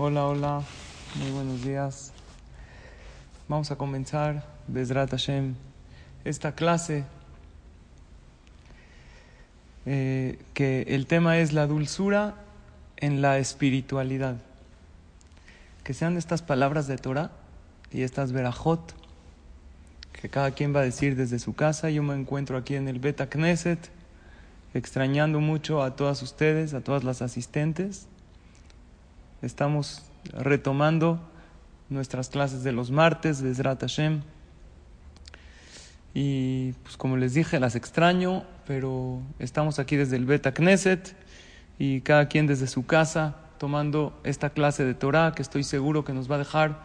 Hola, hola, muy buenos días. Vamos a comenzar, Bezrat Hashem, esta clase eh, que el tema es la dulzura en la espiritualidad. Que sean estas palabras de Torah y estas verajot que cada quien va a decir desde su casa. Yo me encuentro aquí en el Beta Knesset, extrañando mucho a todas ustedes, a todas las asistentes Estamos retomando nuestras clases de los martes, Bezrat Hashem. Y pues como les dije, las extraño, pero estamos aquí desde el Beta Knesset y cada quien desde su casa tomando esta clase de Torah que estoy seguro que nos va a dejar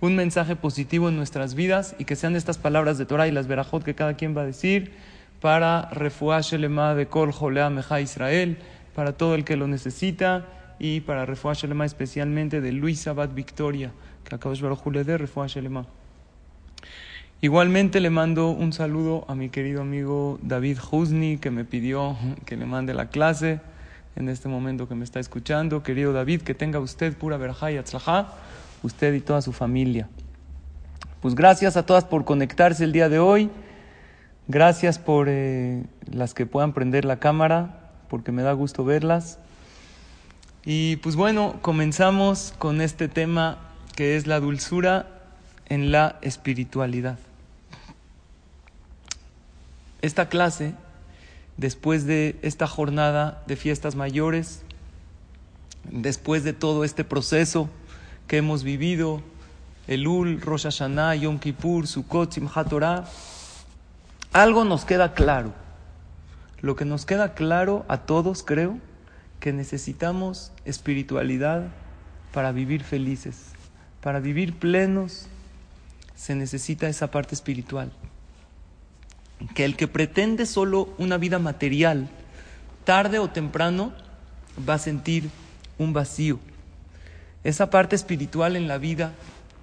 un mensaje positivo en nuestras vidas y que sean estas palabras de Torah y las verajot que cada quien va a decir para refuash de Kol Jolea Meja Israel, para todo el que lo necesita y para Refuah Shelema especialmente de Luis Abad Victoria, que acabo de le dé Refuah Shelema. Igualmente le mando un saludo a mi querido amigo David Husni, que me pidió que le mande la clase en este momento que me está escuchando. Querido David, que tenga usted pura verja y atzlajá, usted y toda su familia. Pues gracias a todas por conectarse el día de hoy. Gracias por eh, las que puedan prender la cámara, porque me da gusto verlas. Y pues bueno, comenzamos con este tema que es la dulzura en la espiritualidad. Esta clase, después de esta jornada de fiestas mayores, después de todo este proceso que hemos vivido, Elul, Rosh Hashanah, Yom Kippur, Sukkot, Simchat Torah, algo nos queda claro. Lo que nos queda claro a todos, creo, que necesitamos espiritualidad para vivir felices, para vivir plenos, se necesita esa parte espiritual. Que el que pretende solo una vida material, tarde o temprano, va a sentir un vacío. Esa parte espiritual en la vida,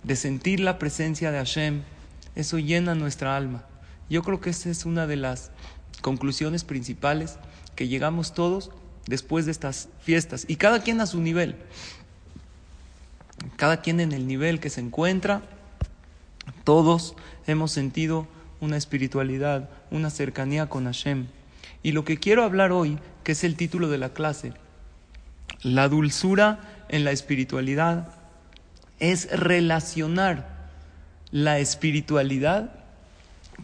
de sentir la presencia de Hashem, eso llena nuestra alma. Yo creo que esa es una de las conclusiones principales que llegamos todos después de estas fiestas. Y cada quien a su nivel. Cada quien en el nivel que se encuentra. Todos hemos sentido una espiritualidad, una cercanía con Hashem. Y lo que quiero hablar hoy, que es el título de la clase, la dulzura en la espiritualidad, es relacionar la espiritualidad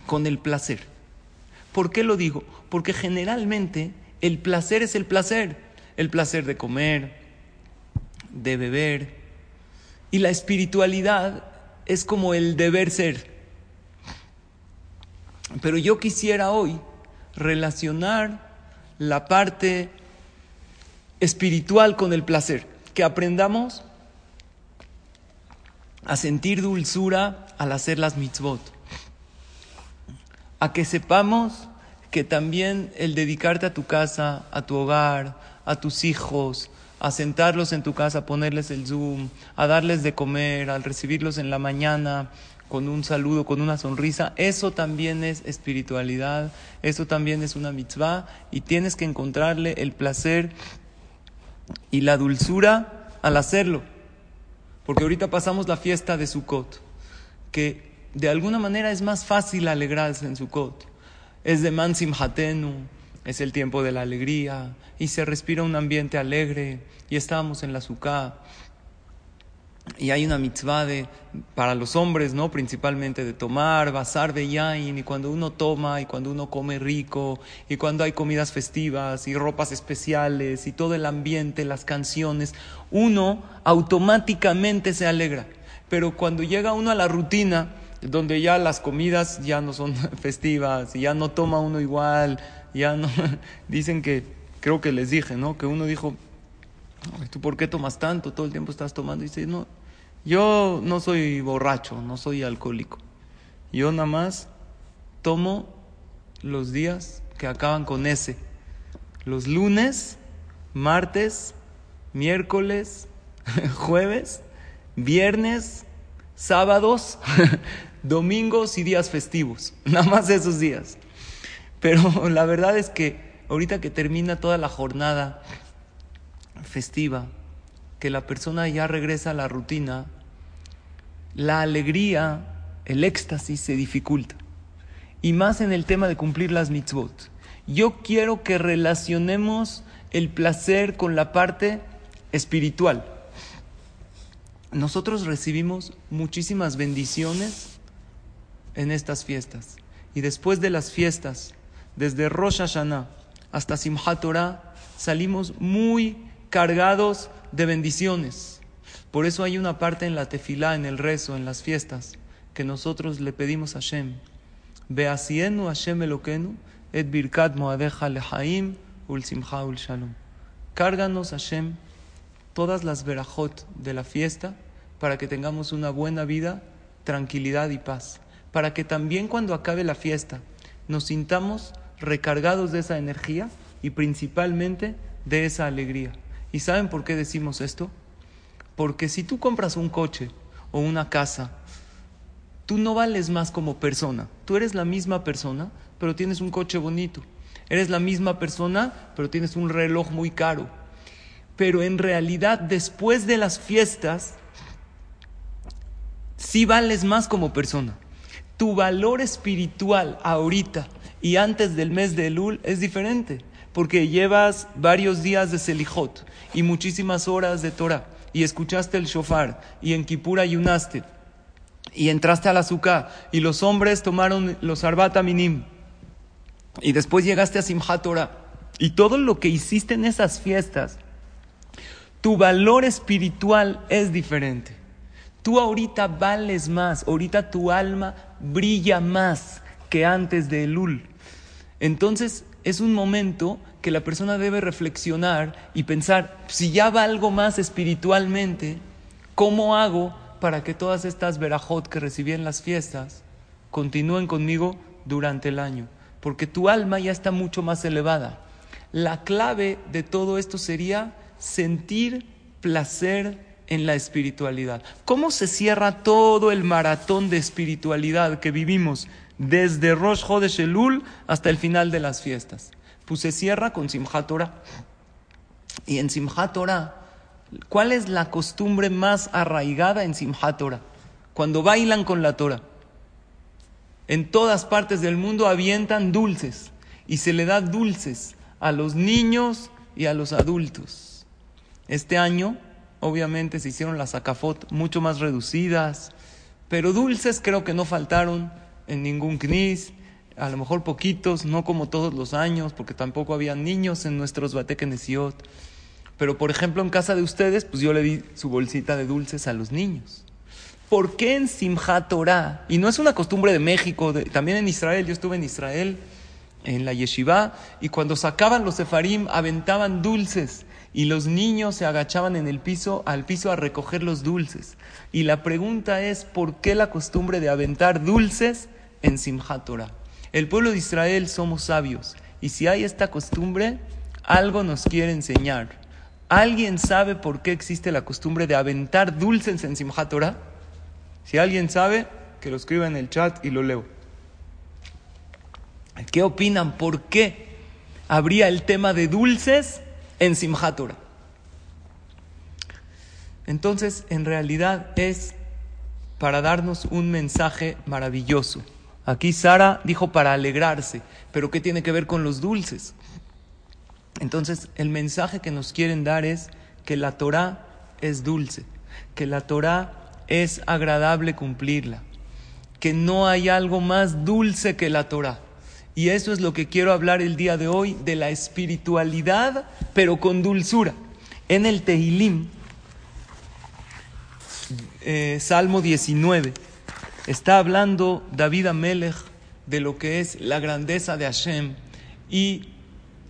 con el placer. ¿Por qué lo digo? Porque generalmente el placer es el placer, el placer de comer, de beber. Y la espiritualidad es como el deber ser. Pero yo quisiera hoy relacionar la parte espiritual con el placer, que aprendamos a sentir dulzura al hacer las mitzvot, a que sepamos que también el dedicarte a tu casa, a tu hogar, a tus hijos, a sentarlos en tu casa, a ponerles el Zoom, a darles de comer, al recibirlos en la mañana con un saludo, con una sonrisa, eso también es espiritualidad, eso también es una mitzvah y tienes que encontrarle el placer y la dulzura al hacerlo. Porque ahorita pasamos la fiesta de Sukkot, que de alguna manera es más fácil alegrarse en Sukkot es de Mansim Hatenu, es el tiempo de la alegría y se respira un ambiente alegre y estamos en la Sukkah. Y hay una mitzvah de, para los hombres, ¿no? Principalmente de tomar, basar de yain, y cuando uno toma, y cuando uno come rico, y cuando hay comidas festivas, y ropas especiales, y todo el ambiente, las canciones, uno automáticamente se alegra. Pero cuando llega uno a la rutina, donde ya las comidas ya no son festivas, ya no toma uno igual, ya no, dicen que, creo que les dije, ¿no? Que uno dijo, ¿tú por qué tomas tanto? Todo el tiempo estás tomando. Y dice, no, yo no soy borracho, no soy alcohólico. Yo nada más tomo los días que acaban con ese. Los lunes, martes, miércoles, jueves, viernes, sábados, domingos y días festivos, nada más esos días. Pero la verdad es que ahorita que termina toda la jornada festiva, que la persona ya regresa a la rutina, la alegría, el éxtasis se dificulta. Y más en el tema de cumplir las mitzvot. Yo quiero que relacionemos el placer con la parte espiritual. Nosotros recibimos muchísimas bendiciones en estas fiestas. Y después de las fiestas, desde Rosh Hashanah hasta Simchat Torah, salimos muy cargados de bendiciones. Por eso hay una parte en la tefilá, en el rezo, en las fiestas, que nosotros le pedimos a Hashem. Beasienu Hashem Elokenu et birkat moadeja lehaim ul simcha ul shalom. Cárganos Hashem todas las verajot de la fiesta para que tengamos una buena vida, tranquilidad y paz. Para que también cuando acabe la fiesta nos sintamos recargados de esa energía y principalmente de esa alegría. ¿Y saben por qué decimos esto? Porque si tú compras un coche o una casa, tú no vales más como persona. Tú eres la misma persona, pero tienes un coche bonito. Eres la misma persona, pero tienes un reloj muy caro. Pero en realidad, después de las fiestas, sí vales más como persona. Tu valor espiritual ahorita y antes del mes de Elul es diferente, porque llevas varios días de Selijot y muchísimas horas de Torah, y escuchaste el shofar, y en Kippur ayunaste, y entraste al azúcar, y los hombres tomaron los arbat minim, y después llegaste a Simchat Torah, y todo lo que hiciste en esas fiestas, tu valor espiritual es diferente. Tú ahorita vales más, ahorita tu alma brilla más que antes de Elul. Entonces es un momento que la persona debe reflexionar y pensar, si ya valgo más espiritualmente, ¿cómo hago para que todas estas verajot que recibí en las fiestas continúen conmigo durante el año? Porque tu alma ya está mucho más elevada. La clave de todo esto sería sentir placer en la espiritualidad. ¿Cómo se cierra todo el maratón de espiritualidad que vivimos desde Rosh Chodesh Elul hasta el final de las fiestas. Pues se cierra con Simchat. Y en Simchat ¿cuál es la costumbre más arraigada en Simchat? Cuando bailan con la Torah. En todas partes del mundo avientan dulces y se le da dulces a los niños y a los adultos. Este año, obviamente, se hicieron las acafot mucho más reducidas, pero dulces creo que no faltaron en ningún knis, a lo mejor poquitos, no como todos los años, porque tampoco había niños en nuestros batekenesiot. Pero por ejemplo, en casa de ustedes, pues yo le di su bolsita de dulces a los niños. ¿Por qué en Simchat Torah? Y no es una costumbre de México, también en Israel, yo estuve en Israel, en la yeshiva, y cuando sacaban los sefarim, aventaban dulces, y los niños se agachaban en el piso, al piso a recoger los dulces. Y la pregunta es, ¿por qué la costumbre de aventar dulces en Simchat Torah. El pueblo de Israel somos sabios y si hay esta costumbre, algo nos quiere enseñar. ¿Alguien sabe por qué existe la costumbre de aventar dulces en Simchat? Si alguien sabe, que lo escriba en el chat y lo leo. ¿Qué opinan? ¿Por qué habría el tema de dulces en? Entonces, en realidad es para darnos un mensaje maravilloso. Aquí Sara dijo para alegrarse, pero ¿qué tiene que ver con los dulces? Entonces, el mensaje que nos quieren dar es que la Torah es dulce, que la Torah es agradable cumplirla, que no hay algo más dulce que la Torah. Y eso es lo que quiero hablar el día de hoy, de la espiritualidad, pero con dulzura. En el Tehilim, eh, Salmo 19, está hablando David Amelech de lo que es la grandeza de Hashem y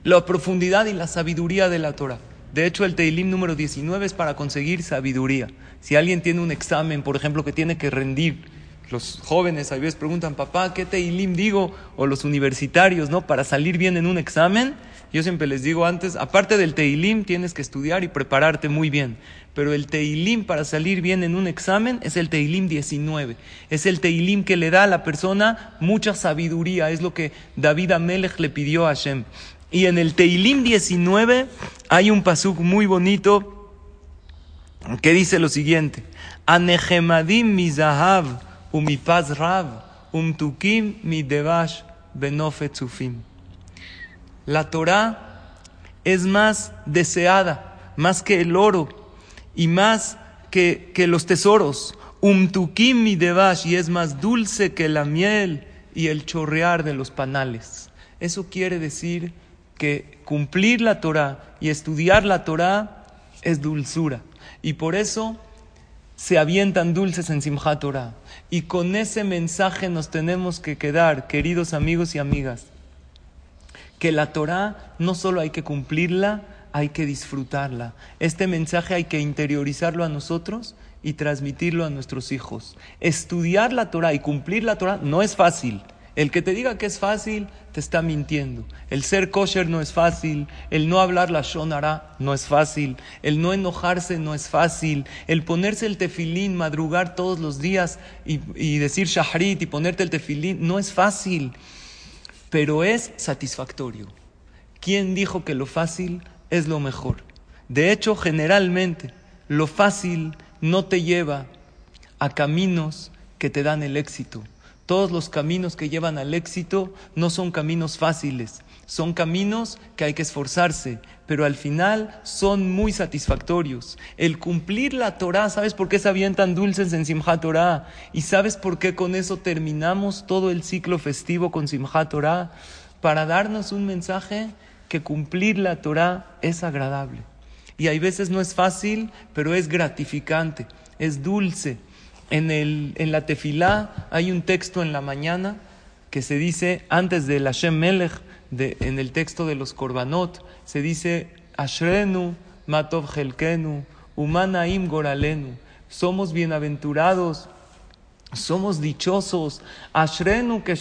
la profundidad y la sabiduría de la Torah. De hecho, el Teilim número 19 es para conseguir sabiduría. Si alguien tiene un examen, por ejemplo, que tiene que rendir, los jóvenes a veces preguntan, papá, ¿qué Teilim digo? O los universitarios, ¿no? Para salir bien en un examen, yo siempre les digo antes, aparte del Teilim, tienes que estudiar y prepararte muy bien. Pero el Teilim para salir bien en un examen es el Teilim 19. Es el Teilim que le da a la persona mucha sabiduría. Es lo que David Amelech le pidió a Hashem. Y en el Teilim 19 hay un pasuk muy bonito que dice lo siguiente, Anehemadim mi zahav, mi paz rav, umtukim mi devash benofetzufim. La Torah es más deseada, más que el oro y más que, que los tesoros. Umtukim mi devash y es más dulce que la miel y el chorrear de los panales. Eso quiere decir que cumplir la Torah y estudiar la Torah es dulzura. Y por eso se avientan dulces en Simchat Torah. Y con ese mensaje nos tenemos que quedar, queridos amigos y amigas, que la Torah no solo hay que cumplirla, hay que disfrutarla. Este mensaje hay que interiorizarlo a nosotros y transmitirlo a nuestros hijos. Estudiar la Torah y cumplir la Torah no es fácil. El que te diga que es fácil, te está mintiendo. El ser kosher no es fácil, el no hablar la shonara no es fácil, el no enojarse no es fácil, el ponerse el tefilín, madrugar todos los días y, decir shahrit y ponerte el tefilín no es fácil, pero es satisfactorio. ¿Quién dijo que lo fácil es lo mejor? De hecho, generalmente, lo fácil no te lleva a caminos que te dan el éxito. Todos los caminos que llevan al éxito no son caminos fáciles, son caminos que hay que esforzarse, pero al final son muy satisfactorios. El cumplir la Torah, ¿sabes por qué sabían tan dulces en Simchat Torah? ¿Y sabes por qué con eso terminamos todo el ciclo festivo con Simchat Torah? Para darnos un mensaje que cumplir la Torah es agradable. Y hay veces no es fácil, pero es gratificante, es dulce. En, el, en la tefilá hay un texto en la mañana que se dice, antes del Hashem Melech, de, en el texto de los Korbanot, se dice, Ashrenu, Matov Helkenu, Umanaim Goralenu, somos bienaventurados, somos dichosos, Ashrenu que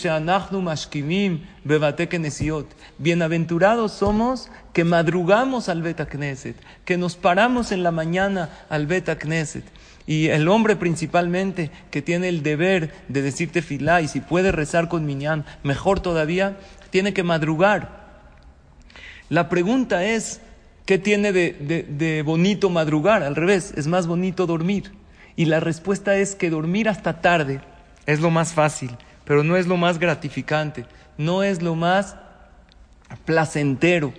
mashkimim bebate Bienaventurados somos que madrugamos al Bet Knesset, que nos paramos en la mañana al Bet Knesset. Y el hombre principalmente que tiene el deber de decirte filá y si puede rezar con Minyan, mejor todavía, tiene que madrugar. La pregunta es, ¿qué tiene de, de bonito madrugar? Al revés, es más bonito dormir. Y la respuesta es que dormir hasta tarde es lo más fácil, pero no es lo más gratificante, no es lo más placentero.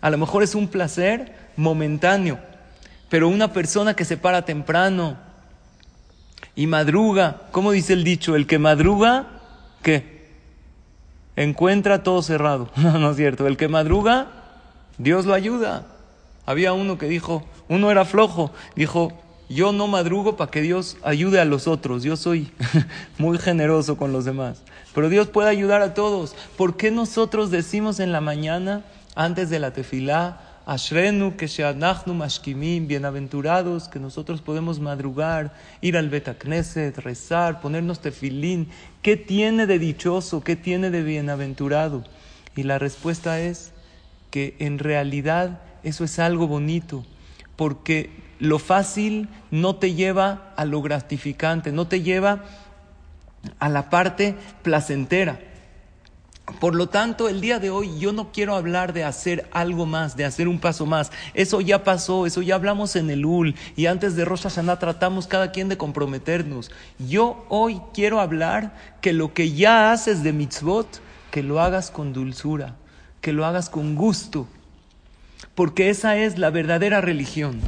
A lo mejor es un placer momentáneo, pero una persona que se para temprano y madruga, ¿cómo dice el dicho? El que madruga, ¿qué? Encuentra todo cerrado. no es cierto. El que madruga, Dios lo ayuda. Había uno que dijo, uno era flojo, dijo, yo no madrugo para que Dios ayude a los otros. Yo soy muy generoso con los demás. Pero Dios puede ayudar a todos. ¿Por qué nosotros decimos en la mañana, antes de la tefilá, Ashrenu que mashkimim, bienaventurados que nosotros podemos madrugar, ir al Betacneset, rezar, ponernos tefilín. ¿Qué tiene de dichoso? ¿Qué tiene de bienaventurado? Y la respuesta es que en realidad eso es algo bonito, porque lo fácil no te lleva a lo gratificante, no te lleva a la parte placentera. Por lo tanto, el día de hoy yo no quiero hablar de hacer algo más, de hacer un paso más. Eso ya pasó, eso ya hablamos en el UL y antes de Rosh Hashanah tratamos cada quien de comprometernos. Yo hoy quiero hablar que lo que ya haces de mitzvot, que lo hagas con dulzura, que lo hagas con gusto, porque esa es la verdadera religión.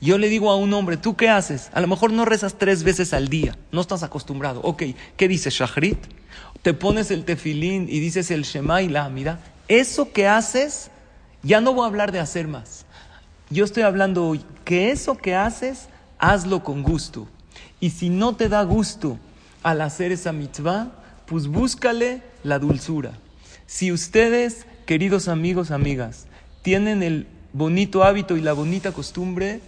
Yo le digo a un hombre, ¿tú qué haces? A lo mejor no rezas tres veces al día, no estás acostumbrado. Ok, ¿qué dice Shahrit? Te pones el tefilín y dices el Shema y la mira, eso que haces, ya no voy a hablar de hacer más. Yo estoy hablando hoy que eso que haces, hazlo con gusto. Y si no te da gusto al hacer esa mitzvah, pues búscale la dulzura. Si ustedes, queridos amigos, amigas, tienen el bonito hábito y la bonita costumbre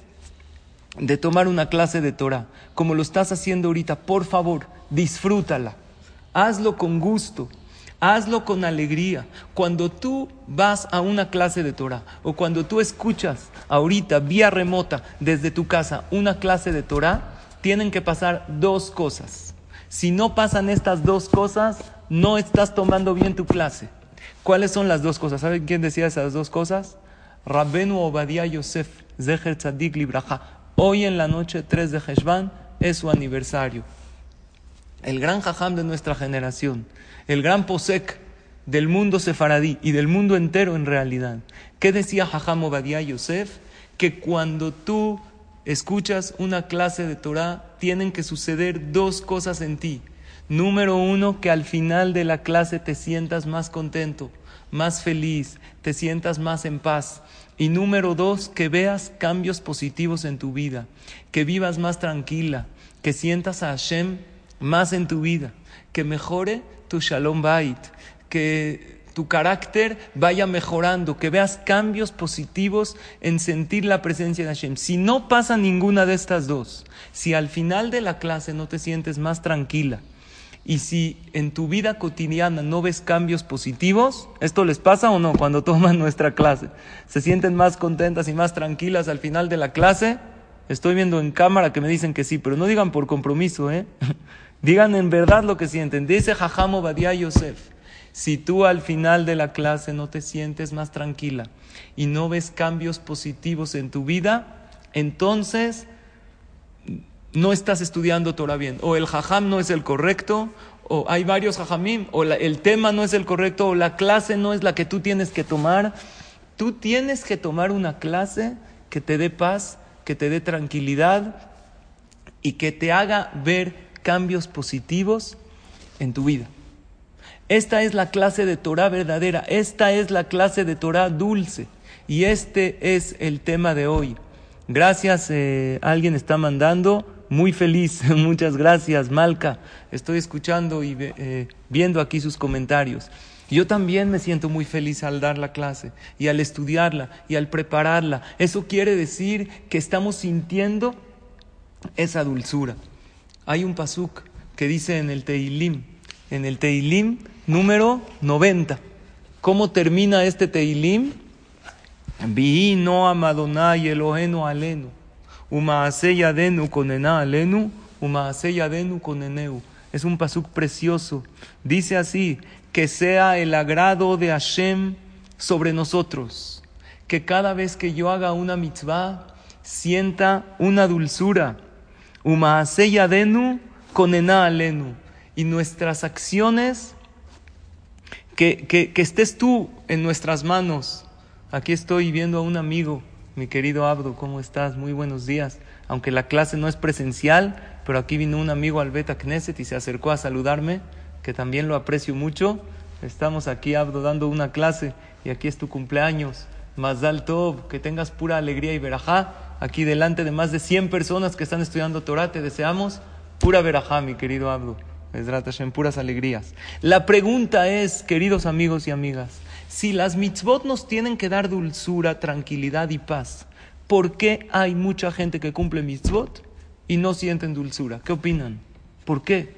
de tomar una clase de Torah, como lo estás haciendo ahorita, por favor, disfrútala hazlo con gusto, hazlo con alegría. Cuando tú vas a una clase de Torah o cuando tú escuchas ahorita vía remota desde tu casa una clase de Torah, tienen que pasar dos cosas. Si no pasan estas dos cosas, no estás tomando bien tu clase. ¿Cuáles son las dos cosas? ¿Saben quién decía esas dos cosas? Rabbenu Obadiah Yosef, Zecher Tzadik Libraja. Hoy en la noche 3 de Heshvan es su aniversario. El gran jajam de nuestra generación, el gran posek del mundo sefaradí y del mundo entero en realidad. ¿Qué decía jajam Obadiah Yosef? Que cuando tú escuchas una clase de Torah, tienen que suceder dos cosas en ti. Número uno, que al final de la clase te sientas más contento, más feliz, te sientas más en paz. Y número dos, que veas cambios positivos en tu vida, que vivas más tranquila, que sientas a Hashem más en tu vida, que mejore tu shalom bait, que tu carácter vaya mejorando, que veas cambios positivos en sentir la presencia de Hashem. Si no pasa ninguna de estas dos, si al final de la clase no te sientes más tranquila, y si en tu vida cotidiana no ves cambios positivos, ¿esto les pasa o no cuando toman nuestra clase? ¿Se sienten más contentas y más tranquilas al final de la clase? Estoy viendo en cámara que me dicen que sí, pero no digan por compromiso, ¿eh? digan en verdad lo que sienten. Dice Jajamo Badia Yosef, si tú al final de la clase no te sientes más tranquila y no ves cambios positivos en tu vida, entonces no estás estudiando Torah bien, o el jajam no es el correcto, o hay varios jajamim, o el tema no es el correcto, o la clase no es la que tú tienes que tomar. Tú tienes que tomar una clase que te dé paz, que te dé tranquilidad y que te haga ver cambios positivos en tu vida. Esta es la clase de Torah verdadera, esta es la clase de Torah dulce y este es el tema de hoy. Gracias, eh, alguien está mandando muy feliz. Muchas gracias, Malca. Estoy escuchando y eh, viendo aquí sus comentarios. Yo también me siento muy feliz al dar la clase y al estudiarla y al prepararla. Eso quiere decir que estamos sintiendo esa dulzura. Hay un pasuk que dice en el Teilim, en el Teilim número 90. ¿Cómo termina este Teilim? Vi no amadonai alenu. Umaaseyadenu conena alenu, umaaseyadenu coneneu. Es un pasuk precioso. Dice así, que sea el agrado de Hashem sobre nosotros. Que cada vez que yo haga una mitzvah, sienta una dulzura. Umaaseyadenu conena alenu. Y nuestras acciones, que, que, que estés tú en nuestras manos. Aquí estoy viendo a un amigo mi querido Abdo, ¿cómo estás? Muy buenos días. Aunque la clase no es presencial, pero aquí vino un amigo al Beta Knesset y se acercó a saludarme, que también lo aprecio mucho. Estamos aquí, Abdo, dando una clase y aquí es tu cumpleaños. Mazdal Tov, que tengas pura alegría y verajá. Aquí delante de más de 100 personas que están estudiando Torah, te deseamos pura verajá, mi querido Abdo. en puras alegrías. La pregunta es, queridos amigos y amigas, si las mitzvot nos tienen que dar dulzura, tranquilidad y paz, ¿por qué hay mucha gente que cumple mitzvot y no sienten dulzura? ¿Qué opinan? ¿Por qué?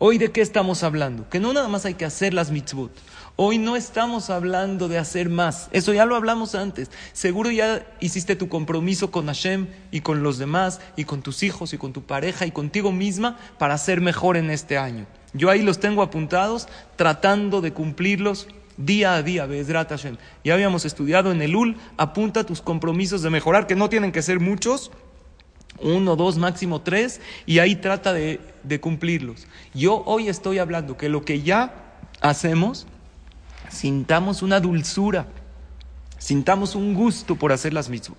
Hoy de qué estamos hablando? Que no nada más hay que hacer las mitzvot. Hoy no estamos hablando de hacer más. Eso ya lo hablamos antes. Seguro ya hiciste tu compromiso con Hashem y con los demás y con tus hijos y con tu pareja y contigo misma para ser mejor en este año. Yo ahí los tengo apuntados tratando de cumplirlos día a día, Bezrat. Ya habíamos estudiado en el UL, apunta tus compromisos de mejorar, que no tienen que ser muchos, uno, dos, máximo tres, y ahí trata de, cumplirlos. Yo hoy estoy hablando que lo que ya hacemos, sintamos una dulzura, sintamos un gusto por hacer las mismas.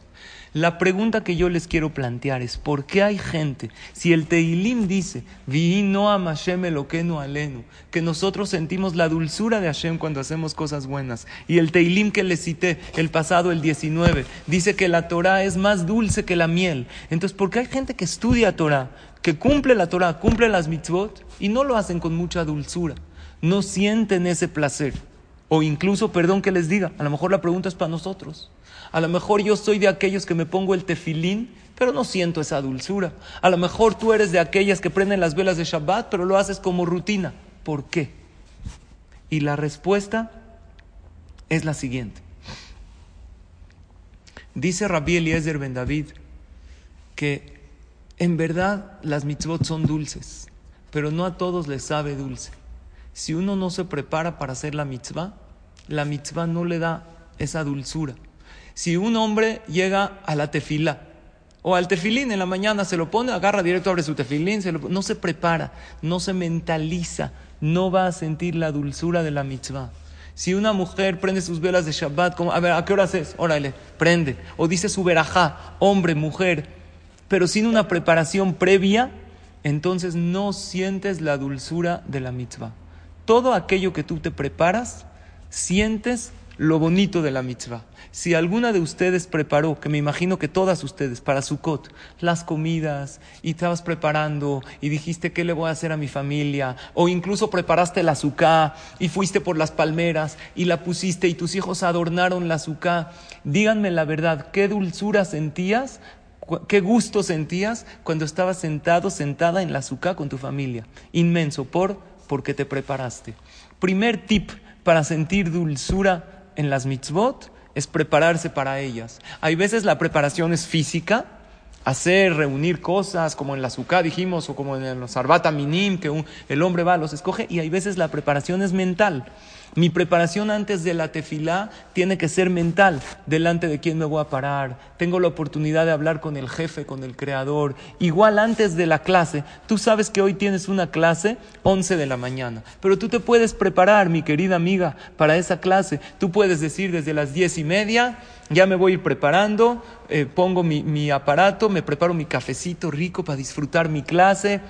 La pregunta que yo les quiero plantear es, ¿por qué hay gente, si el Teilim dice, no a Hashem Eloquenu alenu, que nosotros sentimos la dulzura de Hashem cuando hacemos cosas buenas, y el Teilim que les cité, el pasado, el 19, dice que la Torah es más dulce que la miel. Entonces, ¿por qué hay gente que estudia Torah, que cumple la Torah, cumple las mitzvot, y no lo hacen con mucha dulzura? No sienten ese placer. O incluso, perdón que les diga, a lo mejor la pregunta es para nosotros. A lo mejor yo soy de aquellos que me pongo el tefilín, pero no siento esa dulzura. A lo mejor tú eres de aquellas que prenden las velas de Shabbat, pero lo haces como rutina. ¿Por qué? Y la respuesta es la siguiente. Dice Rabbi Eliezer Ben David que en verdad las mitzvot son dulces, pero no a todos les sabe dulce. Si uno no se prepara para hacer la mitzvah, la mitzvah no le da esa dulzura. Si un hombre llega a la tefila, O al tefilín en la mañana se lo pone, agarra directo, abre su tefilín, se no se prepara, no se mentaliza, no va a sentir la dulzura de la mitzvah. Si una mujer prende sus velas de Shabbat, como, a ver, ¿a qué horas es? Órale, prende. O dice su verajá, hombre, mujer, pero sin una preparación previa, entonces no sientes la dulzura de la mitzvah. Todo aquello que tú te preparas, sientes lo bonito de la mitzvah. Si alguna de ustedes preparó, que me imagino que todas ustedes, para Sukkot, las comidas, y estabas preparando, y dijiste, ¿qué le voy a hacer a mi familia? O incluso preparaste la azúcar, y fuiste por las palmeras, y la pusiste, y tus hijos adornaron la azúcar. Díganme la verdad, ¿qué dulzura sentías qué gusto sentías cuando estabas sentado, sentada en la azúcar con tu familia. Inmenso, por porque te preparaste. Primer tip para sentir dulzura en las mitzvot es prepararse para ellas. Hay veces la preparación es física, hacer, reunir cosas, como en la azúcar dijimos, o como en los arbata minim, que el hombre va, los escoge, y hay veces la preparación es mental. Mi preparación antes de la tefilá tiene que ser mental, delante de quién me voy a parar. Tengo la oportunidad de hablar con el jefe, con el creador. Igual antes de la clase, tú sabes que hoy tienes una clase 11 de la mañana, pero tú te puedes preparar, mi querida amiga, para esa clase. Tú puedes decir desde las diez y media, ya me voy a ir preparando, eh, pongo mi aparato, me preparo mi cafecito rico para disfrutar mi clase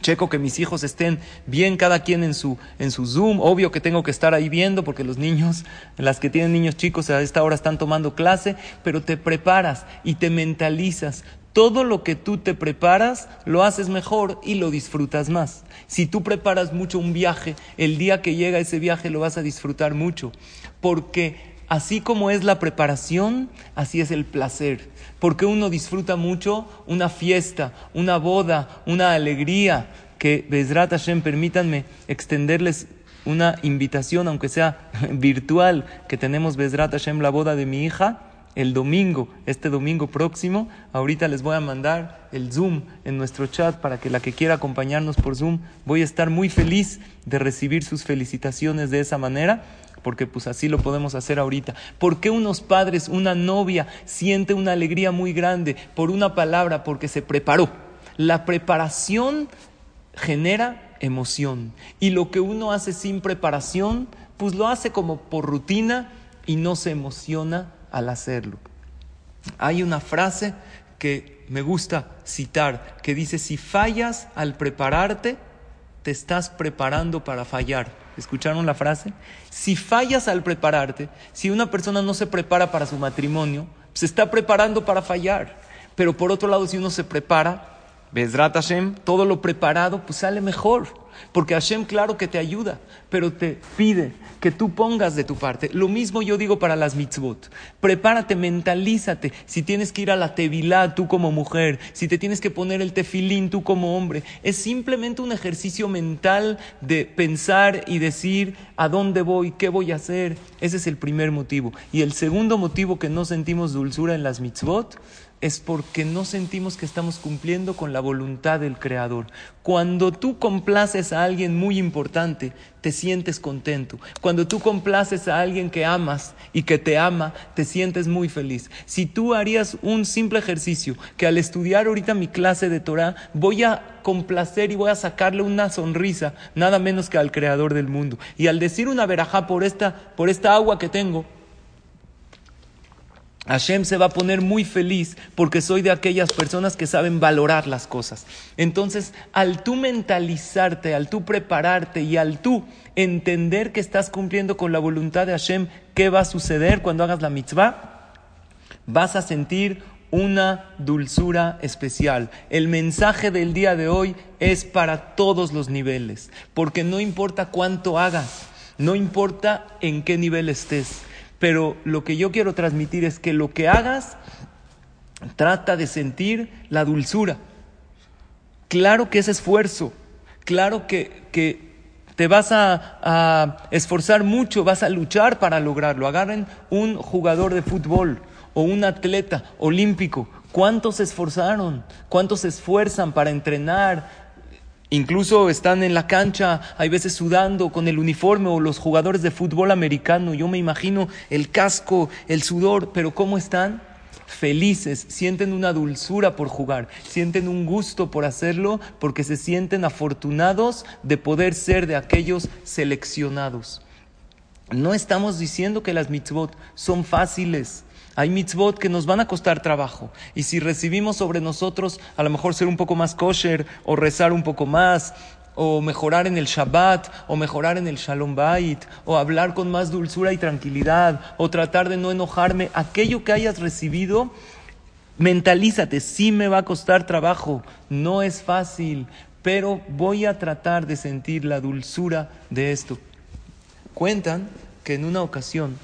Checo que mis hijos estén bien, cada quien en su, en su Zoom. Obvio que tengo que estar ahí viendo porque los niños, las que tienen niños chicos a esta hora están tomando clase, pero te preparas y te mentalizas. Todo lo que tú te preparas lo haces mejor y lo disfrutas más. Si tú preparas mucho un viaje, el día que llega ese viaje lo vas a disfrutar mucho. Porque así como es la preparación, así es el placer porque uno disfruta mucho una fiesta, una boda, una alegría, que Bezrat Hashem, permítanme extenderles una invitación, aunque sea virtual, que tenemos Bezrat Hashem, la boda de mi hija, el domingo, este domingo próximo. Ahorita les voy a mandar el Zoom en nuestro chat para que la que quiera acompañarnos por Zoom, voy a estar muy feliz de recibir sus felicitaciones de esa manera porque pues así lo podemos hacer ahorita. ¿Por qué unos padres, una novia siente una alegría muy grande por una palabra? Porque se preparó. La preparación genera emoción y lo que uno hace sin preparación, pues lo hace como por rutina y no se emociona al hacerlo. Hay una frase que me gusta citar que dice, si fallas al prepararte, te estás preparando para fallar. ¿Escucharon la frase? Si fallas al prepararte, si una persona no se prepara para su matrimonio, se está preparando para fallar. Pero por otro lado, si uno se prepara, Bezrat Hashem, todo lo preparado, pues sale mejor. Porque Hashem, claro que te ayuda, pero te pide que tú pongas de tu parte. Lo mismo yo digo para las mitzvot. Prepárate, mentalízate. Si tienes que ir a la tevilá tú como mujer, si te tienes que poner el tefilín tú como hombre, es simplemente un ejercicio mental de pensar y decir a dónde voy, qué voy a hacer. Ese es el primer motivo. Y el segundo motivo que no sentimos dulzura en las mitzvot es porque no sentimos que estamos cumpliendo con la voluntad del Creador. Cuando tú complaces a alguien muy importante, te sientes contento. Cuando tú complaces a alguien que amas y que te ama, te sientes muy feliz. Si tú harías un simple ejercicio, que al estudiar ahorita mi clase de Torah, voy a complacer y voy a sacarle una sonrisa, nada menos que al Creador del mundo. Y al decir una verajá por esta, por esta agua que tengo, Hashem se va a poner muy feliz porque soy de aquellas personas que saben valorar las cosas. Entonces, al tú mentalizarte, al tú prepararte y al tú entender que estás cumpliendo con la voluntad de Hashem, ¿qué va a suceder cuando hagas la mitzvah? Vas a sentir una dulzura especial. El mensaje del día de hoy es para todos los niveles, porque no importa cuánto hagas, no importa en qué nivel estés pero lo que yo quiero transmitir es que lo que hagas, trata de sentir la dulzura. Claro que es esfuerzo, claro que, que te vas a, a, esforzar mucho, vas a luchar para lograrlo. Agarren un jugador de fútbol o un atleta olímpico. ¿Cuántos se esforzaron? ¿Cuántos se esfuerzan para entrenar, Incluso están en la cancha, hay veces sudando con el uniforme o los jugadores de fútbol americano. Yo me imagino el casco, el sudor, pero ¿cómo están? felices, sienten una dulzura por jugar, sienten un gusto por hacerlo porque se sienten afortunados de poder ser de aquellos seleccionados. No estamos diciendo que las mitzvot son fáciles. Hay mitzvot que nos van a costar trabajo. Y si recibimos sobre nosotros a lo mejor ser un poco más kosher o rezar un poco más o mejorar en el Shabbat, o mejorar en el Shalom Bait, o hablar con más dulzura y tranquilidad, o tratar de no enojarme, aquello que hayas recibido, mentalízate, sí me va a costar trabajo, no es fácil, pero voy a tratar de sentir la dulzura de esto. Cuentan que en una ocasión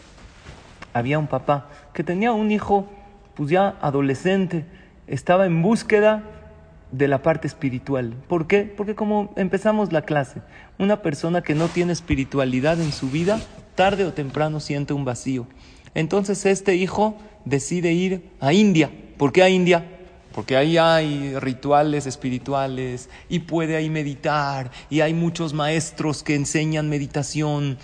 había un papá que tenía un hijo, pues ya adolescente, estaba en búsqueda de la parte espiritual. ¿Por qué? Porque como empezamos la clase, una persona que no tiene espiritualidad en su vida, tarde o temprano siente un vacío. Entonces este hijo decide ir a India. ¿Por qué a India? Porque ahí hay rituales espirituales y puede ahí meditar y hay muchos maestros que enseñan meditación.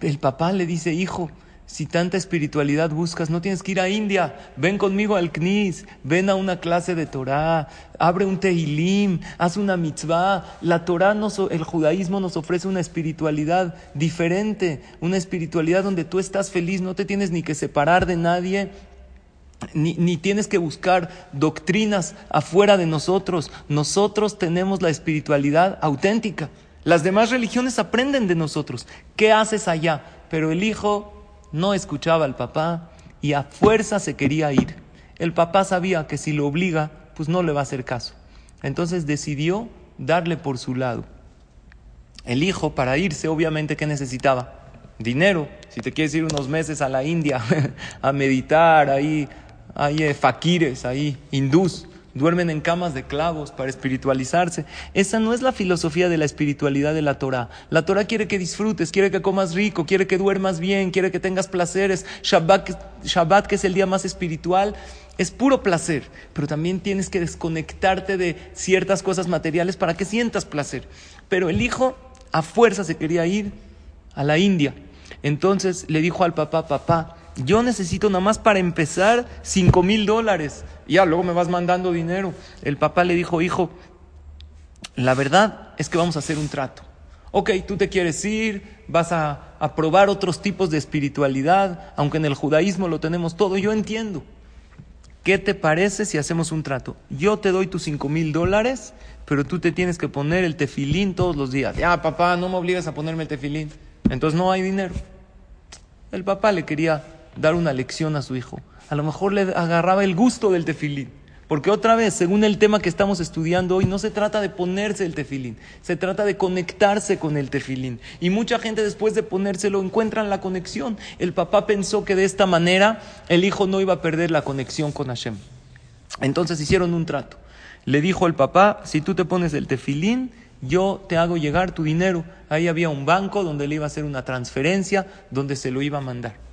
El papá le dice, hijo, si tanta espiritualidad buscas, no tienes que ir a India. Ven conmigo al CNIS, ven a una clase de Torah, abre un Tehilim, haz una mitzvah. La Torah, el judaísmo nos ofrece una espiritualidad diferente, una espiritualidad donde tú estás feliz, no te tienes ni que separar de nadie. Ni, ni tienes que buscar doctrinas afuera de nosotros. Nosotros tenemos la espiritualidad auténtica. Las demás religiones aprenden de nosotros. ¿Qué haces allá? Pero el hijo no escuchaba al papá y a fuerza se quería ir. El papá sabía que si lo obliga, pues no le va a hacer caso. Entonces decidió darle por su lado. El hijo, para irse, obviamente, ¿qué necesitaba? Dinero. Si te quieres ir unos meses a la India a meditar, ahí hay eh, faquires, ahí hindús duermen en camas de clavos para espiritualizarse. Esa no es la filosofía de la espiritualidad de la Torah. La Torah quiere que disfrutes, quiere que comas rico, quiere que duermas bien, quiere que tengas placeres. Shabbat, Shabbat que es el día más espiritual, es puro placer, pero también tienes que desconectarte de ciertas cosas materiales para que sientas placer. Pero el hijo a fuerza se quería ir a la India. Entonces le dijo al papá, papá, yo necesito nada más para empezar cinco mil dólares. Ya, luego me vas mandando dinero. El papá le dijo, hijo, la verdad es que vamos a hacer un trato. Ok, tú te quieres ir, vas a, a probar otros tipos de espiritualidad, aunque en el judaísmo lo tenemos todo, yo entiendo. ¿Qué te parece si hacemos un trato? Yo te doy tus cinco mil dólares, pero tú te tienes que poner el tefilín todos los días. Ya, papá, no me obligas a ponerme el tefilín. Entonces no hay dinero. El papá le quería dar una lección a su hijo. A lo mejor le agarraba el gusto del tefilín. Porque otra vez, según el tema que estamos estudiando hoy, no se trata de ponerse el tefilín, se trata de conectarse con el tefilín. Y mucha gente después de ponérselo encuentran la conexión. El papá pensó que de esta manera el hijo no iba a perder la conexión con Hashem. Entonces hicieron un trato. Le dijo el papá, si tú te pones el tefilín, yo te hago llegar tu dinero. Ahí había un banco donde le iba a hacer una transferencia, donde se lo iba a mandar.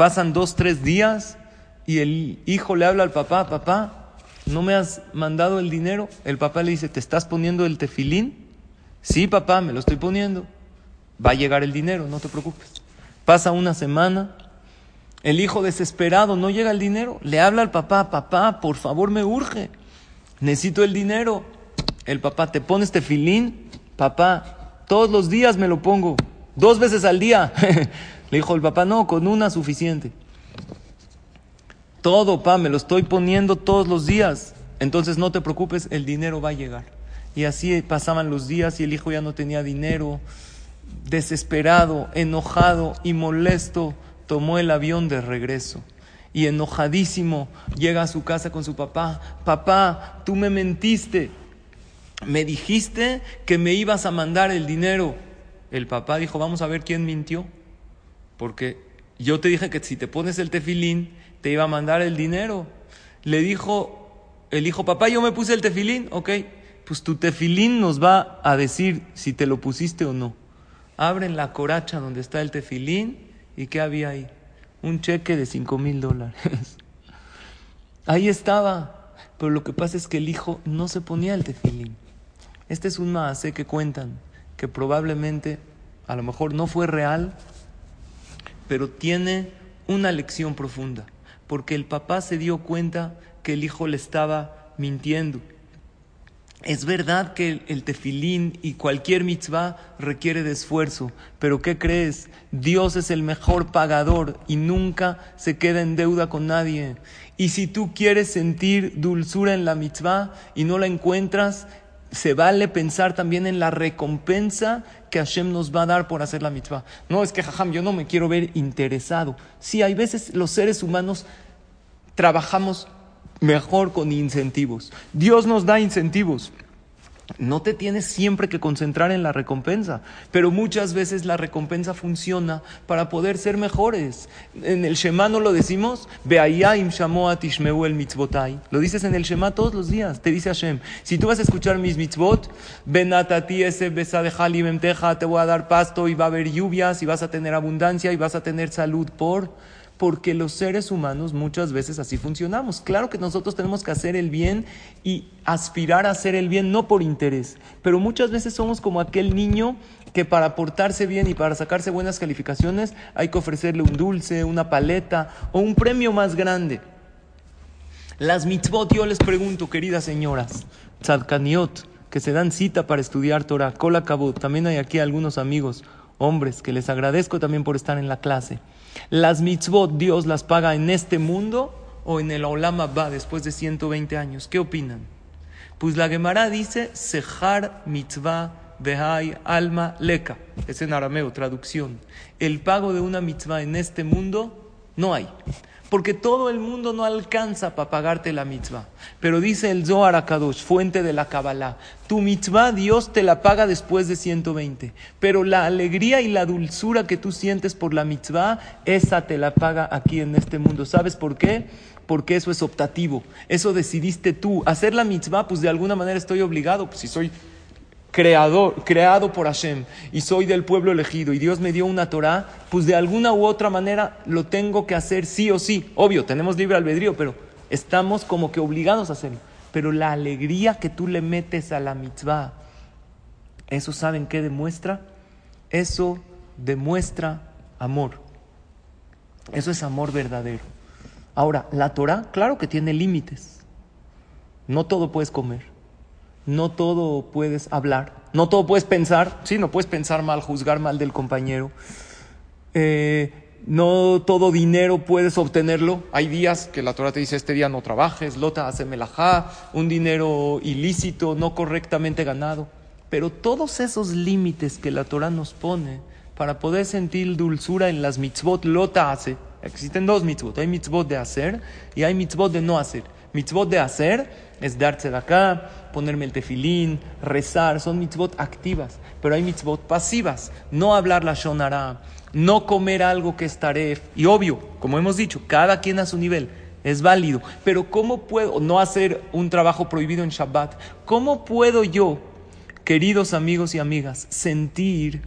Pasan dos, tres días y el hijo le habla al papá, papá, ¿no me has mandado el dinero? El papá le dice, ¿te estás poniendo el tefilín? Sí, papá, me lo estoy poniendo. Va a llegar el dinero, no te preocupes. Pasa una semana, el hijo desesperado, no llega el dinero, le habla al papá, papá, por favor me urge, necesito el dinero. El papá, ¿te pones tefilín? Papá, todos los días me lo pongo, dos veces al día. Le dijo el papá, no, con una suficiente. Todo, pa, me lo estoy poniendo todos los días. Entonces no te preocupes, el dinero va a llegar. Y así pasaban los días y el hijo ya no tenía dinero. Desesperado, enojado y molesto, tomó el avión de regreso. Y enojadísimo llega a su casa con su papá. Papá, tú me mentiste. Me dijiste que me ibas a mandar el dinero. El papá dijo, vamos a ver quién mintió. Porque yo te dije que si te pones el tefilín, te iba a mandar el dinero. Le dijo el hijo, papá, yo me puse el tefilín, ok, pues tu tefilín nos va a decir si te lo pusiste o no. Abren la coracha donde está el tefilín y ¿qué había ahí? Un cheque de cinco mil dólares. ahí estaba, pero lo que pasa es que el hijo no se ponía el tefilín. Este es un maase que cuentan que probablemente, a lo mejor no fue real, pero tiene una lección profunda. Porque el papá se dio cuenta que el hijo le estaba mintiendo. Es verdad que el tefilín y cualquier mitzvah requiere de esfuerzo, pero ¿qué crees? Dios es el mejor pagador y nunca se queda en deuda con nadie. Y si tú quieres sentir dulzura en la mitzvah y no la encuentras, se vale pensar también en la recompensa que Hashem nos va a dar por hacer la mitzvah. No es que, jajam, yo no me quiero ver interesado. Sí, hay veces los seres humanos trabajamos mejor con incentivos. Dios nos da incentivos. No te tienes siempre que concentrar en la recompensa, pero muchas veces la recompensa funciona para poder ser mejores. En el Shema no lo decimos, el mitzvotai. Lo dices en el Shema todos los días, te dice Hashem. Si tú vas a escuchar mis mitzvot, benatati ese teja, te voy a dar pasto y va a haber lluvias y vas a tener abundancia y vas a tener salud por porque los seres humanos muchas veces así funcionamos. Claro que nosotros tenemos que hacer el bien y aspirar a hacer el bien no por interés, pero muchas veces somos como aquel niño que para portarse bien y para sacarse buenas calificaciones hay que ofrecerle un dulce, una paleta o un premio más grande. Las mitzvot, yo les pregunto, queridas señoras, tzadkaniot, que se dan cita para estudiar Torah, Kola también hay aquí algunos amigos, hombres, que les agradezco también por estar en la clase. Las mitzvot Dios las paga en este mundo o en el Olam Abba después de 120 años. ¿Qué opinan? Pues la Gemara dice Sehar mitzvah behai alma leka. Es en arameo, traducción. El pago de una mitzvah en este mundo no hay porque todo el mundo no alcanza para pagarte la mitzvah. Pero dice el Zohar Akadosh, fuente de la Kabbalah, tu mitzvah Dios te la paga después de 120, pero la alegría y la dulzura que tú sientes por la mitzvah, esa te la paga aquí en este mundo. ¿Sabes por qué? Porque eso es optativo, eso decidiste tú. Hacer la mitzvah, pues de alguna manera estoy obligado, pues si soy creador, creado por Hashem y soy del pueblo elegido y Dios me dio una Torah, pues de alguna u otra manera lo tengo que hacer sí o sí. Obvio, tenemos libre albedrío, pero estamos como que obligados a hacerlo. Pero la alegría que tú le metes a la mitzvah, ¿eso saben qué demuestra? Eso demuestra amor. Eso es amor verdadero. Ahora, la Torah, claro que tiene límites. No todo puedes comer no todo puedes hablar, no todo puedes pensar, sí, no puedes pensar mal, juzgar mal del compañero. Eh, no todo dinero puedes obtenerlo. Hay días que la Torah te dice, este día no trabajes, lota hace melajá, un dinero ilícito, no correctamente ganado. Pero todos esos límites que la Torah nos pone para poder sentir dulzura en las mitzvot, lota hace. Existen dos mitzvot, hay mitzvot de hacer y hay mitzvot de no hacer. Mitzvot de hacer es darse de acá, ponerme el tefilín, rezar, son mitzvot activas, pero hay mitzvot pasivas, no hablar la shonara, no comer algo que es taref, y obvio, como hemos dicho, cada quien a su nivel, es válido, pero ¿cómo puedo no hacer un trabajo prohibido en Shabbat? ¿Cómo puedo yo, queridos amigos y amigas, sentir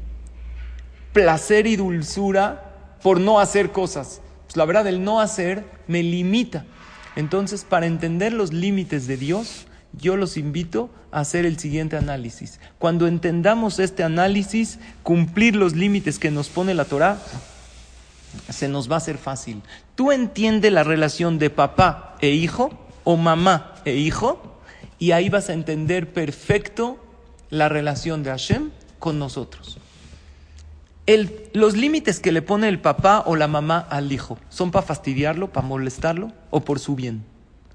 placer y dulzura por no hacer cosas? Pues la verdad, el no hacer me limita. Entonces, para entender los límites de Dios, yo los invito a hacer el siguiente análisis. Cuando entendamos este análisis, cumplir los límites que nos pone la Torah, se nos va a hacer fácil. Tú entiendes la relación de papá e hijo o mamá e hijo y ahí vas a entender perfecto la relación de Hashem con nosotros. Los límites que le pone el papá o la mamá al hijo, ¿son para fastidiarlo, para molestarlo o por su bien?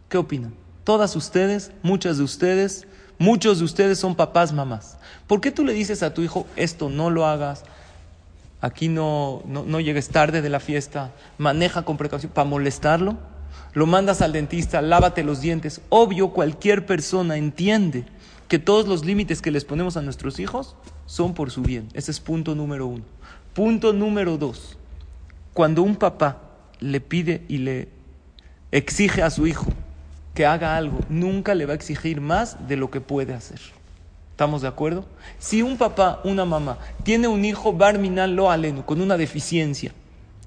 ¿Qué opinan? Todas ustedes, muchas de ustedes, muchos de ustedes son papás, mamás. ¿Por qué tú le dices a tu hijo, esto no lo hagas? Aquí no, no, llegues tarde de la fiesta, maneja con precaución para molestarlo. Lo mandas al dentista, lávate los dientes. Obvio, cualquier persona entiende que todos los límites que les ponemos a nuestros hijos son por su bien. Ese es punto número uno. Punto número dos. Cuando un papá le pide y le exige a su hijo que haga algo, nunca le va a exigir más de lo que puede hacer. ¿Estamos de acuerdo? Si un papá, una mamá, tiene un hijo barminal lo aleno, con una deficiencia,